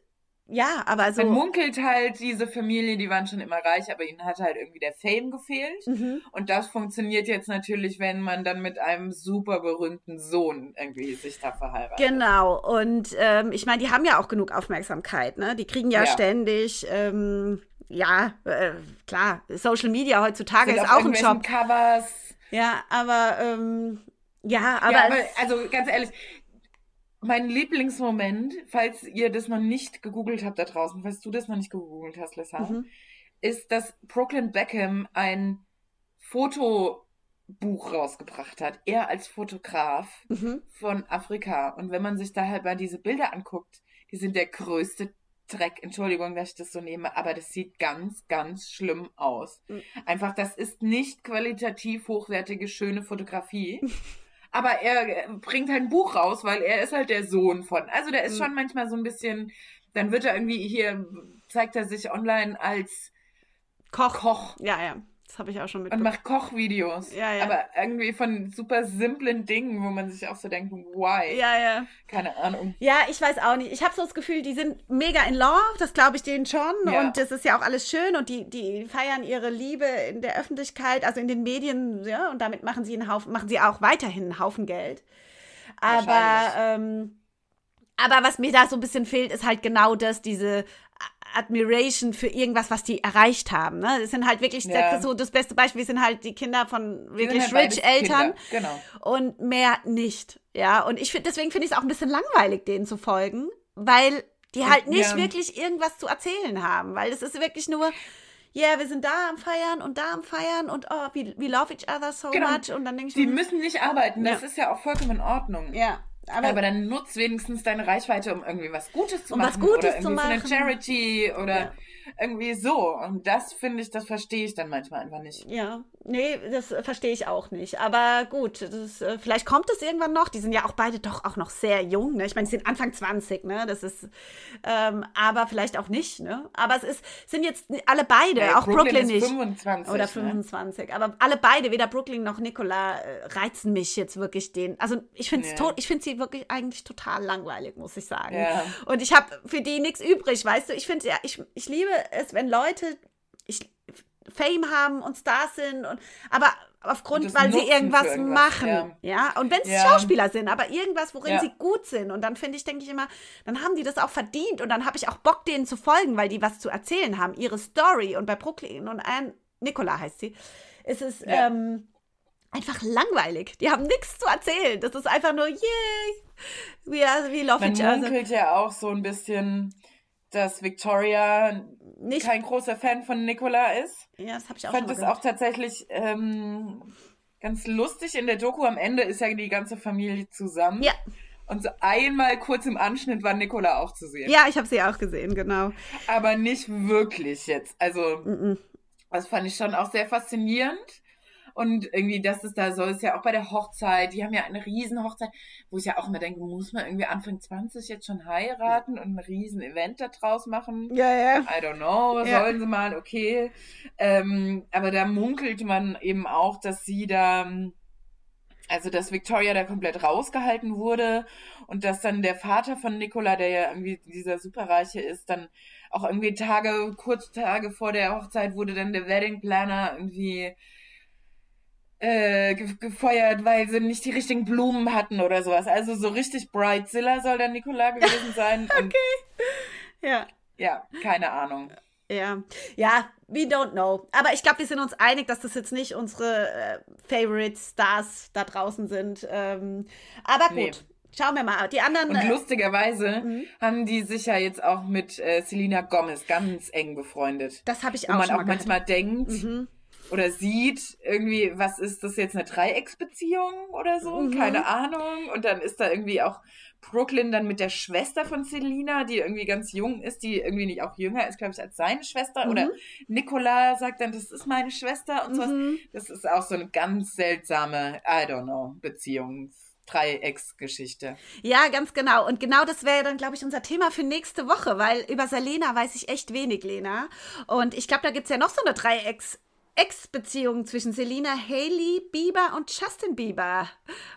ja, aber so. Man munkelt halt, diese Familie, die waren schon immer reich, aber ihnen hat halt irgendwie der Fame gefehlt. Mhm. Und das funktioniert jetzt natürlich, wenn man dann mit einem super berühmten Sohn irgendwie sich da verheiratet. Genau. Und ähm, ich meine, die haben ja auch genug Aufmerksamkeit, ne? Die kriegen ja, ja. ständig. Ähm, ja, äh, klar, Social Media heutzutage Sind ist auch ein Job. Covers. Ja, aber ähm, ja, aber, ja, aber also ganz ehrlich, mein Lieblingsmoment, falls ihr das noch nicht gegoogelt habt da draußen, falls du das noch nicht gegoogelt hast, Lissa, mhm. ist, dass Brooklyn Beckham ein Fotobuch rausgebracht hat. Er als Fotograf mhm. von Afrika. Und wenn man sich da halt mal diese Bilder anguckt, die sind der größte Dreck. Entschuldigung, dass ich das so nehme, aber das sieht ganz, ganz schlimm aus. Mhm. Einfach, das ist nicht qualitativ hochwertige, schöne Fotografie. [LAUGHS] aber er bringt halt ein Buch raus, weil er ist halt der Sohn von. Also der ist mhm. schon manchmal so ein bisschen, dann wird er irgendwie hier, zeigt er sich online als Koch. Koch. Ja, ja. Das habe ich auch schon mitbekommen. Und macht Kochvideos. Ja, ja. Aber irgendwie von super simplen Dingen, wo man sich auch so denkt, why? Ja, ja. Keine Ahnung. Ja, ich weiß auch nicht. Ich habe so das Gefühl, die sind mega in love, das glaube ich denen schon. Ja. Und das ist ja auch alles schön und die, die feiern ihre Liebe in der Öffentlichkeit, also in den Medien, ja, und damit machen sie einen Haufen, machen sie auch weiterhin einen Haufen Geld. Aber, ähm, aber was mir da so ein bisschen fehlt, ist halt genau das, diese Admiration für irgendwas, was die erreicht haben. Ne? Das sind halt wirklich ja. so das beste Beispiel sind halt die Kinder von wirklich halt rich Eltern genau. und mehr nicht. Ja, und ich finde deswegen finde ich es auch ein bisschen langweilig, denen zu folgen, weil die halt nicht ja. wirklich irgendwas zu erzählen haben, weil das ist wirklich nur ja, yeah, wir sind da am Feiern und da am Feiern und oh, we, we love each other so genau. much. Und dann denke ich Die mir, müssen nicht arbeiten, das ja. ist ja auch vollkommen in Ordnung. Ja. Aber, aber, dann nutzt wenigstens deine Reichweite, um irgendwie was Gutes zu um machen. Was Gutes oder irgendwie zu machen. für eine Charity oder ja. irgendwie so. Und das finde ich, das verstehe ich dann manchmal einfach nicht. Ja, nee, das verstehe ich auch nicht. Aber gut, das, äh, vielleicht kommt es irgendwann noch. Die sind ja auch beide doch auch noch sehr jung. Ne? Ich meine, sie sind Anfang 20, ne? Das ist, ähm, aber vielleicht auch nicht, ne? Aber es ist, sind jetzt alle beide, nee, auch Brooklyn, Brooklyn nicht. 25, oder 25. Ne? Aber alle beide, weder Brooklyn noch Nicola, äh, reizen mich jetzt wirklich den. Also ich finde es ja. ich finde sie wirklich eigentlich total langweilig, muss ich sagen. Ja. Und ich habe für die nichts übrig, weißt du? Ich finde ja, ich, ich liebe es, wenn Leute ich, Fame haben und Stars sind und aber aufgrund, weil sie irgendwas, irgendwas, machen, ja. ja? Und wenn es ja. Schauspieler sind, aber irgendwas, worin ja. sie gut sind. Und dann finde ich, denke ich immer, dann haben die das auch verdient und dann habe ich auch Bock, denen zu folgen, weil die was zu erzählen haben, ihre Story. Und bei Brooklyn und Anne, Nicola heißt sie, ist es, ähm, einfach langweilig. Die haben nichts zu erzählen. Das ist einfach nur, yay, we, are, we love Man each other. munkelt ja auch so ein bisschen, dass Victoria Nicht- kein großer Fan von Nicola ist. Ja, das habe ich auch Ich fand schon das mal auch tatsächlich ähm, ganz lustig. In der Doku am Ende ist ja die ganze Familie zusammen. Ja. Und so einmal kurz im Anschnitt war Nicola auch zu sehen. Ja, ich habe sie auch gesehen, genau. Aber nicht wirklich jetzt. Also, Mhm. das fand ich schon auch sehr faszinierend. Und irgendwie, dass es da so ist, ja auch bei der Hochzeit. Die haben ja eine riesen Hochzeit, wo ich ja auch immer denke, muss man irgendwie Anfang 20 jetzt schon heiraten und ein riesen Event da draus machen? Ja, ja. I don't know, Ja. sollen sie mal, okay. Ähm, aber da munkelt man eben auch, dass sie da, also dass Victoria da komplett rausgehalten wurde und dass dann der Vater von Nicola, der ja irgendwie dieser Superreiche ist, dann auch irgendwie Tage, kurz Tage vor der Hochzeit wurde dann der Wedding Planner irgendwie äh, ge gefeuert, weil sie nicht die richtigen Blumen hatten oder sowas. Also so richtig Bridezilla soll der Nicola gewesen [LAUGHS] sein. Und Ja. ja, keine Ahnung. Ja, ja, we don't know. Aber ich glaube, wir sind uns einig, dass das jetzt nicht unsere äh, Favorite Stars da draußen sind. Ähm, aber gut, Nee. schauen wir mal. Die anderen. Und äh, lustigerweise Mhm. haben die sich ja jetzt auch mit äh, Selena Gomez ganz eng befreundet. das habe ich Wo auch man schon auch mal manchmal denkt Mhm. Oder sieht, irgendwie, was ist das jetzt, eine Dreiecksbeziehung oder so? Mhm. Keine Ahnung. Und dann ist da irgendwie auch Brooklyn dann mit der Schwester von Selena, die irgendwie ganz jung ist, die irgendwie nicht auch jünger ist, glaube ich, als seine Schwester. Oder Mhm. Nicola sagt dann, das ist meine Schwester und sowas. Mhm. Das ist auch so eine ganz seltsame, I don't know, Beziehung. Dreiecksgeschichte. Ja, ganz genau. Und genau das wäre dann, glaube ich, unser Thema für nächste Woche, weil über Selena weiß ich echt wenig, Lena. Und ich glaube, da gibt es ja noch so eine Dreiecks- Ex-Beziehung zwischen Selena, Haley, Bieber und Justin Bieber.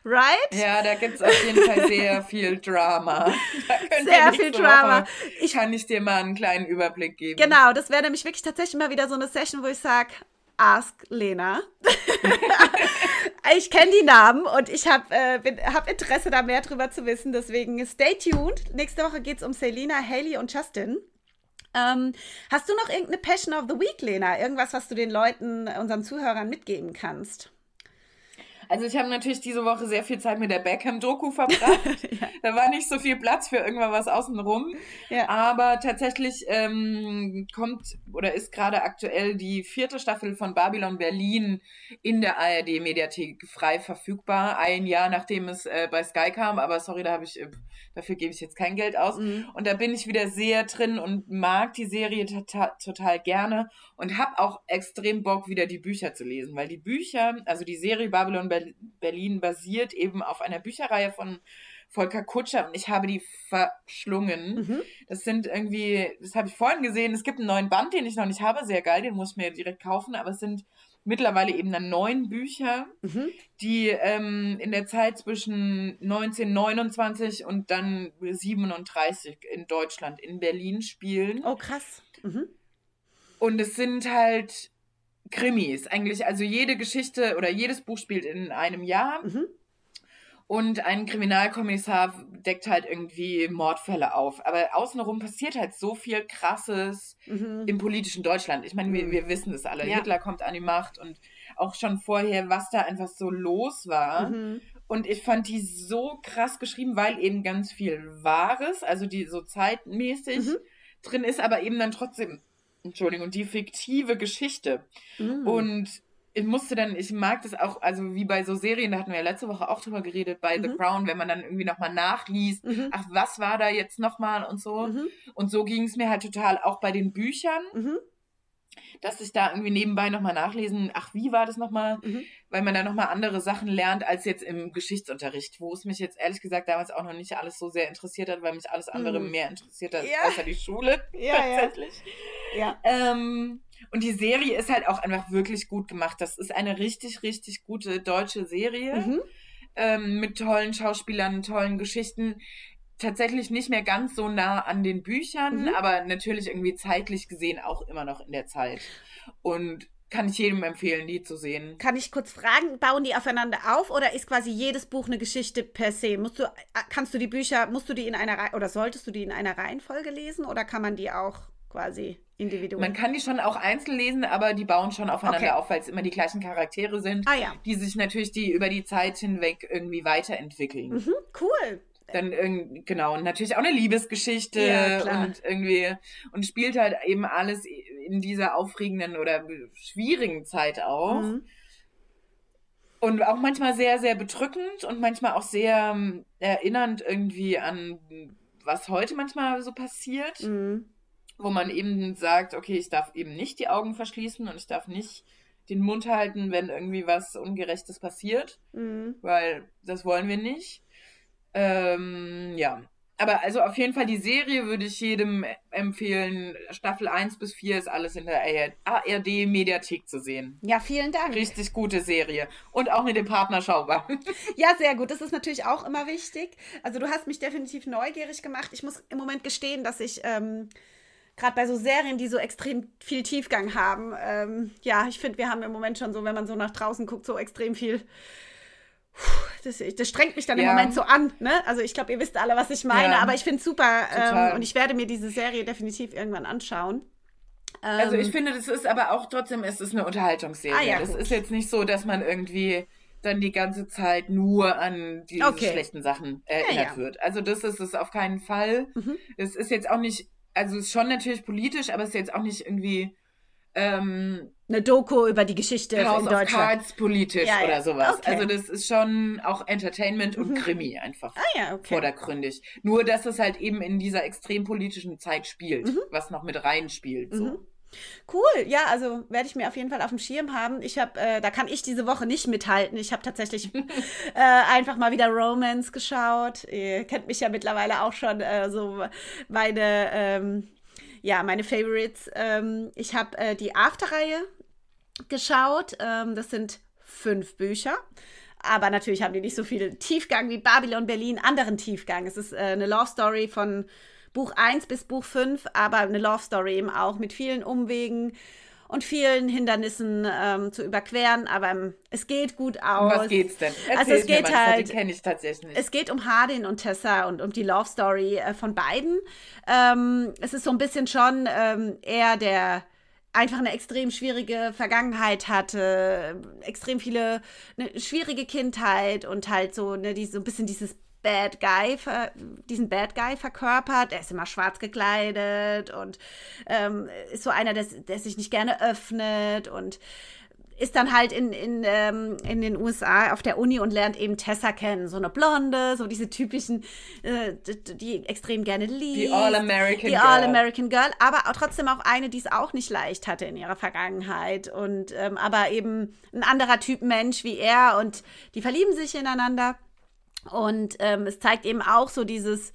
Right? Ja, da gibt's auf jeden Fall sehr viel Drama. [LAUGHS] Sehr viel Drama. Ich kann ich dir mal einen kleinen Überblick geben. Genau, das wäre nämlich wirklich tatsächlich mal wieder so eine Session, wo ich sage, Ask Lena. [LAUGHS] ich kenne die Namen und ich habe äh, bin- hab Interesse, da mehr drüber zu wissen. Deswegen stay tuned. Nächste Woche geht es um Selena, Haley und Justin. Ähm, hast du noch irgendeine Passion of the Week, Lena? Irgendwas, was du den Leuten, unseren Zuhörern mitgeben kannst? Also ich habe natürlich diese Woche sehr viel Zeit mit der Beckham-Doku verbracht. [LAUGHS] Da war nicht so viel Platz für irgendwann was außenrum. Ja. Aber tatsächlich ähm, kommt oder ist gerade aktuell die vierte Staffel von Babylon Berlin in der ARD-Mediathek frei verfügbar. Ein Jahr nachdem es äh, bei Sky kam. Aber sorry, da habe ich, äh, dafür gebe ich jetzt kein Geld aus. Mhm. Und da bin ich wieder sehr drin und mag die Serie tota- total gerne und habe auch extrem Bock, wieder die Bücher zu lesen, weil die Bücher, also die Serie Babylon Ber- Berlin basiert eben auf einer Bücherreihe von Volker Kutscher und ich habe die verschlungen. Mhm. Das sind irgendwie, das habe ich vorhin gesehen, es gibt einen neuen Band, den ich noch nicht habe, sehr geil, den muss ich mir direkt kaufen, aber es sind mittlerweile eben dann neun Bücher, Mhm. die ähm, in der Zeit zwischen 1929 und dann 37 in Deutschland, in Berlin spielen. Oh, krass. Mhm. Und es sind halt Krimis. Eigentlich, also jede Geschichte oder jedes Buch spielt in einem Jahr. Mhm. Und ein Kriminalkommissar deckt halt irgendwie Mordfälle auf. Aber außenrum passiert halt so viel Krasses Mhm. im politischen Deutschland. Ich meine, wir, wir wissen es alle. Ja. Hitler kommt an die Macht und auch schon vorher, was da einfach so los war. Mhm. Und ich fand die so krass geschrieben, weil eben ganz viel Wahres, also die so zeitmäßig Mhm. drin ist, aber eben dann trotzdem, Entschuldigung, die fiktive Geschichte. Mhm. Und ich musste dann, ich mag das auch, also wie bei so Serien, da hatten wir ja letzte Woche auch drüber geredet, bei The Mhm. Crown, wenn man dann irgendwie nochmal nachliest, Mhm. ach, was war da jetzt nochmal und so. Mhm. Und so ging es mir halt total auch bei den Büchern, Mhm. Dass ich da irgendwie nebenbei nochmal nachlesen, ach, wie war das nochmal? Mhm. Weil man da nochmal andere Sachen lernt als jetzt im Geschichtsunterricht, wo es mich jetzt ehrlich gesagt damals auch noch nicht alles so sehr interessiert hat, weil mich alles andere Mhm. mehr interessiert hat, Ja. außer die Schule [LAUGHS] Ja, ja. tatsächlich. Ja. Ähm, und die Serie ist halt auch einfach wirklich gut gemacht. Das ist eine richtig, richtig gute deutsche Serie Mhm. ähm, mit tollen Schauspielern, tollen Geschichten. Tatsächlich nicht mehr ganz so nah an den Büchern, Mhm. aber natürlich irgendwie zeitlich gesehen auch immer noch in der Zeit. Und kann ich jedem empfehlen, die zu sehen. Kann ich kurz fragen, bauen die aufeinander auf oder ist quasi jedes Buch eine Geschichte per se? Musst du, äh, kannst du die Bücher, musst du die in einer Reihe oder solltest du die in einer Reihenfolge lesen oder kann man die auch quasi individuell. Man kann die schon auch einzeln lesen, aber die bauen schon aufeinander okay. auf, weil es immer die gleichen Charaktere sind, ah, ja. die sich natürlich die über die Zeit hinweg irgendwie weiterentwickeln. Mhm, cool. Dann irgendwie, genau, und natürlich auch eine Liebesgeschichte ja, und irgendwie, und spielt halt eben alles in dieser aufregenden oder schwierigen Zeit auch. Mhm. Und auch manchmal sehr, sehr bedrückend und manchmal auch sehr ähm, erinnernd irgendwie an was heute manchmal so passiert. Mhm wo man eben sagt, okay, ich darf eben nicht die Augen verschließen und ich darf nicht den Mund halten, wenn irgendwie was Ungerechtes passiert, mhm. weil das wollen wir nicht. Ähm, ja. Aber also auf jeden Fall die Serie würde ich jedem empfehlen. Staffel 1 bis 4 ist alles in der ARD-Mediathek zu sehen. Ja, vielen Dank. Richtig gute Serie. Und auch mit dem Partner schaubar. [LAUGHS] Ja, sehr gut. Das ist natürlich auch immer wichtig. Also du hast mich definitiv neugierig gemacht. Ich muss im Moment gestehen, dass ich. Ähm gerade bei so Serien, die so extrem viel Tiefgang haben, ähm, ja, ich finde, wir haben im Moment schon so, wenn man so nach draußen guckt, so extrem viel. Das, das strengt mich dann ja. im Moment so an. Ne? Also ich glaube, ihr wisst alle, was ich meine, ja. aber ich finde es super ähm, und ich werde mir diese Serie definitiv irgendwann anschauen. also ich ähm, finde, das ist aber auch trotzdem, es ist eine Unterhaltungsserie. Ah, ja, das gut. ist jetzt nicht so, dass man irgendwie dann die ganze Zeit nur an diese okay. schlechten Sachen erinnert wird. Also das ist es auf keinen Fall. Mhm. Es ist jetzt auch nicht also ist schon natürlich politisch, aber es ist jetzt auch nicht irgendwie ähm, eine Doku über die Geschichte House in Deutschland. Cards politisch ja, ja. oder sowas. Okay. Also das ist schon auch Entertainment und mhm. Krimi einfach ah, ja, okay. vordergründig. Nur dass es halt eben in dieser extrem politischen Zeit spielt, mhm. was noch mit reinspielt. So. Mhm. Cool, ja, also werde ich mir auf jeden Fall auf dem Schirm haben. Ich habe, äh, da kann ich diese Woche nicht mithalten. Ich habe tatsächlich [LAUGHS] äh, einfach mal wieder Romance geschaut. Ihr kennt mich ja mittlerweile auch schon äh, so meine, ähm, ja, meine Favorites. Ähm, ich habe äh, die After-Reihe geschaut. Ähm, das sind fünf Bücher. Aber natürlich haben die nicht so viel Tiefgang wie Babylon Berlin, anderen Tiefgang. Es ist äh, eine Love Story von Buch 1 bis Buch 5, aber eine Love Story eben auch mit vielen Umwegen und vielen Hindernissen ähm, zu überqueren, aber ähm, es geht gut aus. Um was geht's denn? Erzähl also es geht mal, halt. Die kenne ich tatsächlich nicht. Es geht um Hardin und Tessa und um die Love Story äh, von beiden. Ähm, es ist so ein bisschen schon ähm, eher der einfach eine extrem schwierige Vergangenheit hatte, extrem viele eine schwierige Kindheit und halt so ne, die, so ein bisschen dieses Bad Guy, diesen Bad Guy verkörpert. Er ist immer schwarz gekleidet und ähm, ist so einer, der, der sich nicht gerne öffnet und ist dann halt in, in, ähm, in den USA auf der Uni und lernt eben Tessa kennen. So eine Blonde, so diese typischen, äh, die, extrem gerne liebt. Die All-American Girl. Die All-American Girl, aber auch trotzdem auch eine, die es auch nicht leicht hatte in ihrer Vergangenheit. Und ähm, aber eben ein anderer Typ Mensch wie er und die verlieben sich ineinander. Und ähm, es zeigt eben auch so dieses,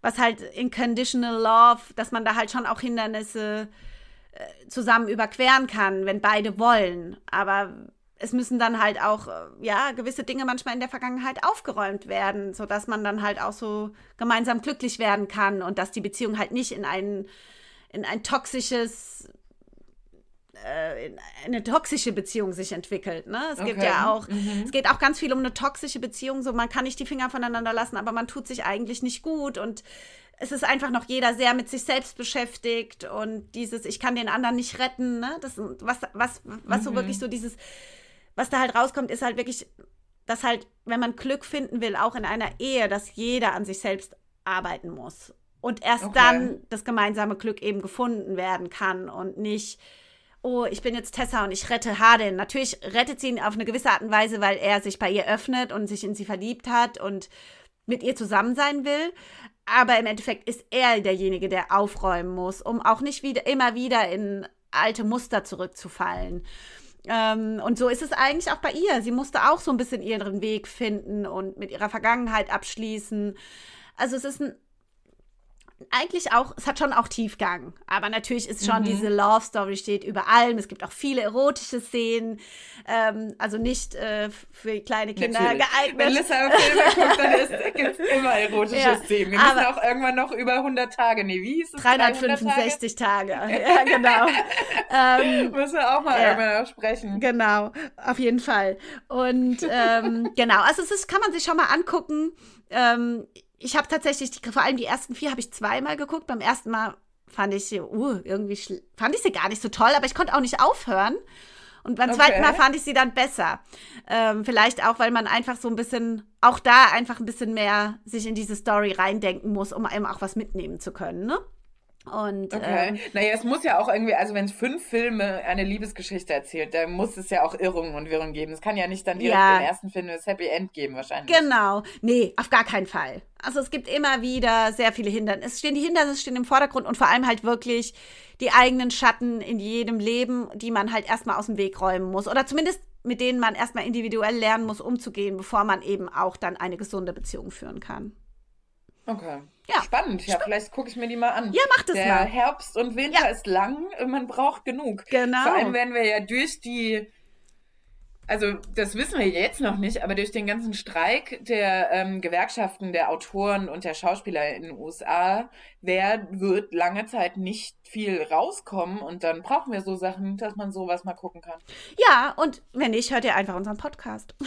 was halt in Conditional Love, dass man da halt schon auch Hindernisse äh, zusammen überqueren kann, wenn beide wollen. Aber es müssen dann halt auch, äh, ja, gewisse Dinge manchmal in der Vergangenheit aufgeräumt werden, sodass man dann halt auch so gemeinsam glücklich werden kann und dass die Beziehung halt nicht in ein, in ein toxisches äh, eine toxische Beziehung sich entwickelt. Ne? Es okay. gibt ja auch, mhm. es geht auch ganz viel um eine toxische Beziehung. So, man kann nicht die Finger voneinander lassen, aber man tut sich eigentlich nicht gut und es ist einfach noch jeder sehr mit sich selbst beschäftigt und dieses, ich kann den anderen nicht retten. Ne? Das, was, was, was mhm. so wirklich so dieses, was da halt rauskommt, ist halt wirklich, dass halt, wenn man Glück finden will, auch in einer Ehe, dass jeder an sich selbst arbeiten muss. Und erst okay. dann das gemeinsame Glück eben gefunden werden kann und nicht oh, ich bin jetzt Tessa und ich rette Hardin. Natürlich rettet sie ihn auf eine gewisse Art und Weise, weil er sich bei ihr öffnet und sich in sie verliebt hat und mit ihr zusammen sein will. Aber im Endeffekt ist er derjenige, der aufräumen muss, um auch nicht wieder immer wieder in alte Muster zurückzufallen. Ähm, und so ist es eigentlich auch bei ihr. Sie musste auch so ein bisschen ihren Weg finden und mit ihrer Vergangenheit abschließen. Also es ist ein eigentlich auch, es hat schon auch Tiefgang. Aber natürlich ist schon mhm. diese Love Story steht über allem. Es gibt auch viele erotische Szenen. Ähm, also nicht äh, für kleine Kinder natürlich. geeignet. Wenn Lissa Filme guckt, dann [LAUGHS] gibt es immer erotische ja, Szenen. Wir müssen auch irgendwann noch über 100 Tage, nee, wie hieß es? 365 Tage? Tage. [LAUGHS] ja, genau. ähm, [LAUGHS] müssen wir auch mal ja, irgendwann sprechen. Genau, auf jeden Fall. Und ähm, genau, also es ist, kann man sich schon mal angucken. Ähm, ich habe tatsächlich, die, vor allem die ersten vier habe ich zweimal geguckt. Beim ersten Mal fand ich sie, uh, irgendwie fand ich sie gar nicht so toll, aber ich konnte auch nicht aufhören. Und beim okay. zweiten Mal fand ich sie dann besser. Ähm, vielleicht auch, weil man einfach so ein bisschen, auch da einfach ein bisschen mehr sich in diese Story reindenken muss, um eben auch was mitnehmen zu können, ne? Und, okay. Ähm, naja, es muss ja auch irgendwie, also wenn es fünf Filme eine Liebesgeschichte erzählt, dann muss es ja auch Irrungen und Wirrungen geben. Es kann ja nicht dann direkt ja. im ersten Film das Happy End geben, wahrscheinlich. Genau. Nee, auf gar keinen Fall. Also es gibt immer wieder sehr viele Hindernisse. Es stehen die Hindernisse stehen im Vordergrund und vor allem halt wirklich die eigenen Schatten in jedem Leben, die man halt erstmal aus dem Weg räumen muss. Oder zumindest mit denen man erstmal individuell lernen muss, umzugehen, bevor man eben auch dann eine gesunde Beziehung führen kann. Okay. Ja. Spannend. Ja, vielleicht gucke ich mir die mal an. Ja, mach das Der mal. Herbst und Winter ja. ist lang, man braucht genug. Genau. Vor allem werden wir ja durch die also das wissen wir jetzt noch nicht, aber durch den ganzen Streik der ähm, Gewerkschaften, der Autoren und der Schauspieler in den USA, wer wird lange Zeit nicht viel rauskommen und dann brauchen wir so Sachen, dass man sowas mal gucken kann. Ja, und wenn nicht, hört ihr einfach unseren Podcast. [LAUGHS]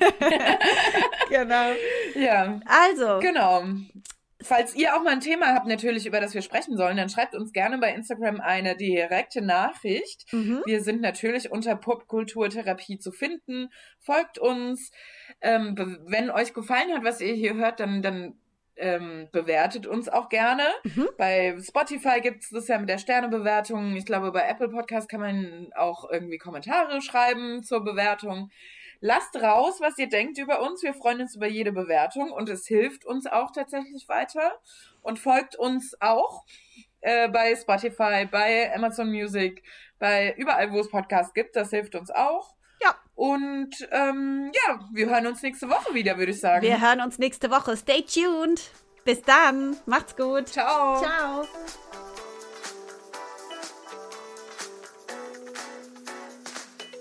[LAUGHS] genau. Ja. Also. Genau. Falls ihr auch mal ein Thema habt, natürlich, über das wir sprechen sollen, dann schreibt uns gerne bei Instagram eine direkte Nachricht. Mhm. Wir sind natürlich unter Popkulturtherapie zu finden. Folgt uns. Ähm, wenn euch gefallen hat, was ihr hier hört, dann, dann ähm, bewertet uns auch gerne. Mhm. Bei Spotify gibt es das ja mit der Sternebewertung. Ich glaube, bei Apple Podcast kann man auch irgendwie Kommentare schreiben zur Bewertung. Lasst raus, was ihr denkt über uns. Wir freuen uns über jede Bewertung und es hilft uns auch tatsächlich weiter. Und folgt uns auch äh, bei Spotify, bei Amazon Music, bei überall, wo es Podcasts gibt. Das hilft uns auch. Ja. Und ähm, ja, wir hören uns nächste Woche wieder, würde ich sagen. Wir hören uns nächste Woche. Stay tuned. Bis dann. Macht's gut. Ciao. Ciao.